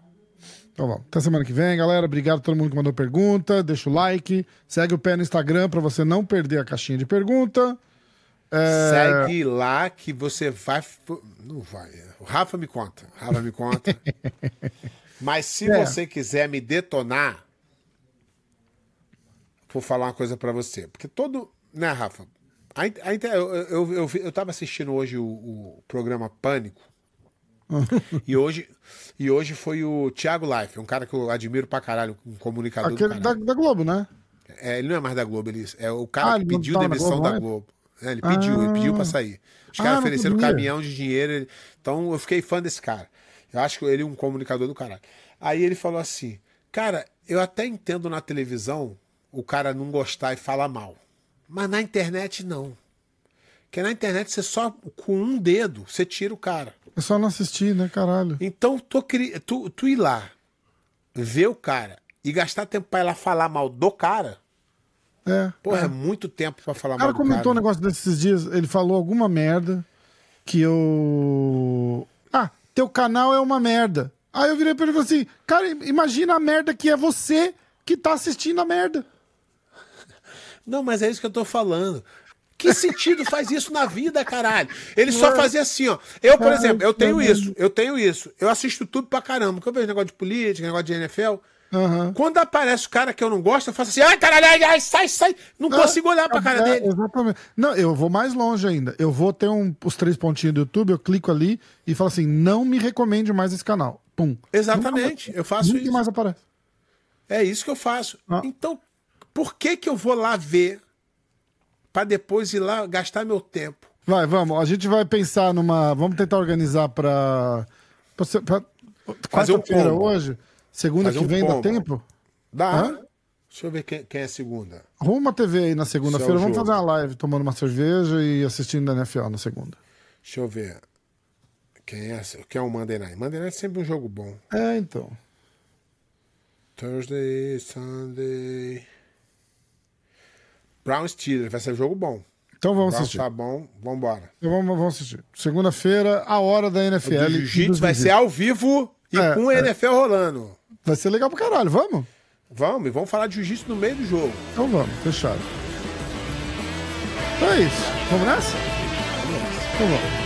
Então vamos. Até semana que vem, galera. Obrigado a todo mundo que mandou pergunta. Deixa o like. Segue o pé no Instagram pra você não perder a caixinha de pergunta. É... Segue lá que você vai. Não vai. O Rafa me conta. O Rafa me conta. Mas se é. você quiser me detonar, vou falar uma coisa para você. Porque todo. Né, Rafa? A, a, eu, eu, eu, eu tava assistindo hoje o, o programa Pânico. e, hoje, e hoje foi o Thiago Life, um cara que eu admiro pra caralho, um comunicador. Aquele da, da, Globo, né? É, ele não é mais da Globo, ele é o cara ah, que pediu demissão da Globo. É, ele pediu, ah. ele pediu pra ah. sair. Os caras ah, ofereceram um caminhão de dinheiro. Ele... Então eu fiquei fã desse cara. Eu acho que ele é um comunicador do caralho. Aí ele falou assim: Cara, eu até entendo na televisão o cara não gostar e falar mal. Mas na internet não. Porque na internet você só com um dedo você tira o cara. É só não assistir, né, caralho? Então tu, tu, tu ir lá, ver o cara e gastar tempo pra ir lá falar mal do cara. É. Porra, é, é muito tempo pra falar mal do cara. O cara comentou um negócio desses dias, ele falou alguma merda que eu. Ah, teu canal é uma merda. Aí eu virei pra ele e falei assim: cara, imagina a merda que é você que tá assistindo a merda. Não, mas é isso que eu tô falando. Que sentido faz isso na vida, caralho? Ele só fazia assim, ó. Eu, por exemplo, eu tenho isso, eu tenho isso. Eu assisto tudo pra caramba. Porque eu vejo negócio de política, negócio de NFL. Uhum. Quando aparece o cara que eu não gosto, eu faço assim, ai, caralho, ai, ai sai, sai. Não ah, consigo olhar pra cara é, dele. Exatamente. Não, eu vou mais longe ainda. Eu vou ter um, os três pontinhos do YouTube, eu clico ali e falo assim, não me recomende mais esse canal. Pum. Exatamente, eu faço Nunca isso. mais aparece. É isso que eu faço. Ah. Então, por que que eu vou lá ver para depois ir lá gastar meu tempo? Vai, vamos. A gente vai pensar numa. Vamos tentar organizar para. Fazer um hoje. Segunda Fazer que vem dá tempo? Dá. Hã? Deixa eu ver quem, quem é segunda. Arruma uma TV aí na segunda-feira. Vamos fazer uma live tomando uma cerveja e assistindo a NFL na segunda. Deixa eu ver. Quem é, quem é o Monday Night? Monday Night é sempre um jogo bom. É, então. Thursday, Sunday. Brown Steelers, vai ser um jogo bom. Então vamos Brown assistir. Tá bom, vamos embora. Então vamos, vamos assistir. Segunda-feira, a hora da NFL. O Jiu-Jitsu vai ser ao vivo e é, com o é. NFL rolando. Vai ser legal pro caralho, vamos? Vamos, e vamos falar de jiu-jitsu no meio do jogo. Então vamos, fechado. Então é isso. Vamos nessa? Vamos nessa. Então vamos.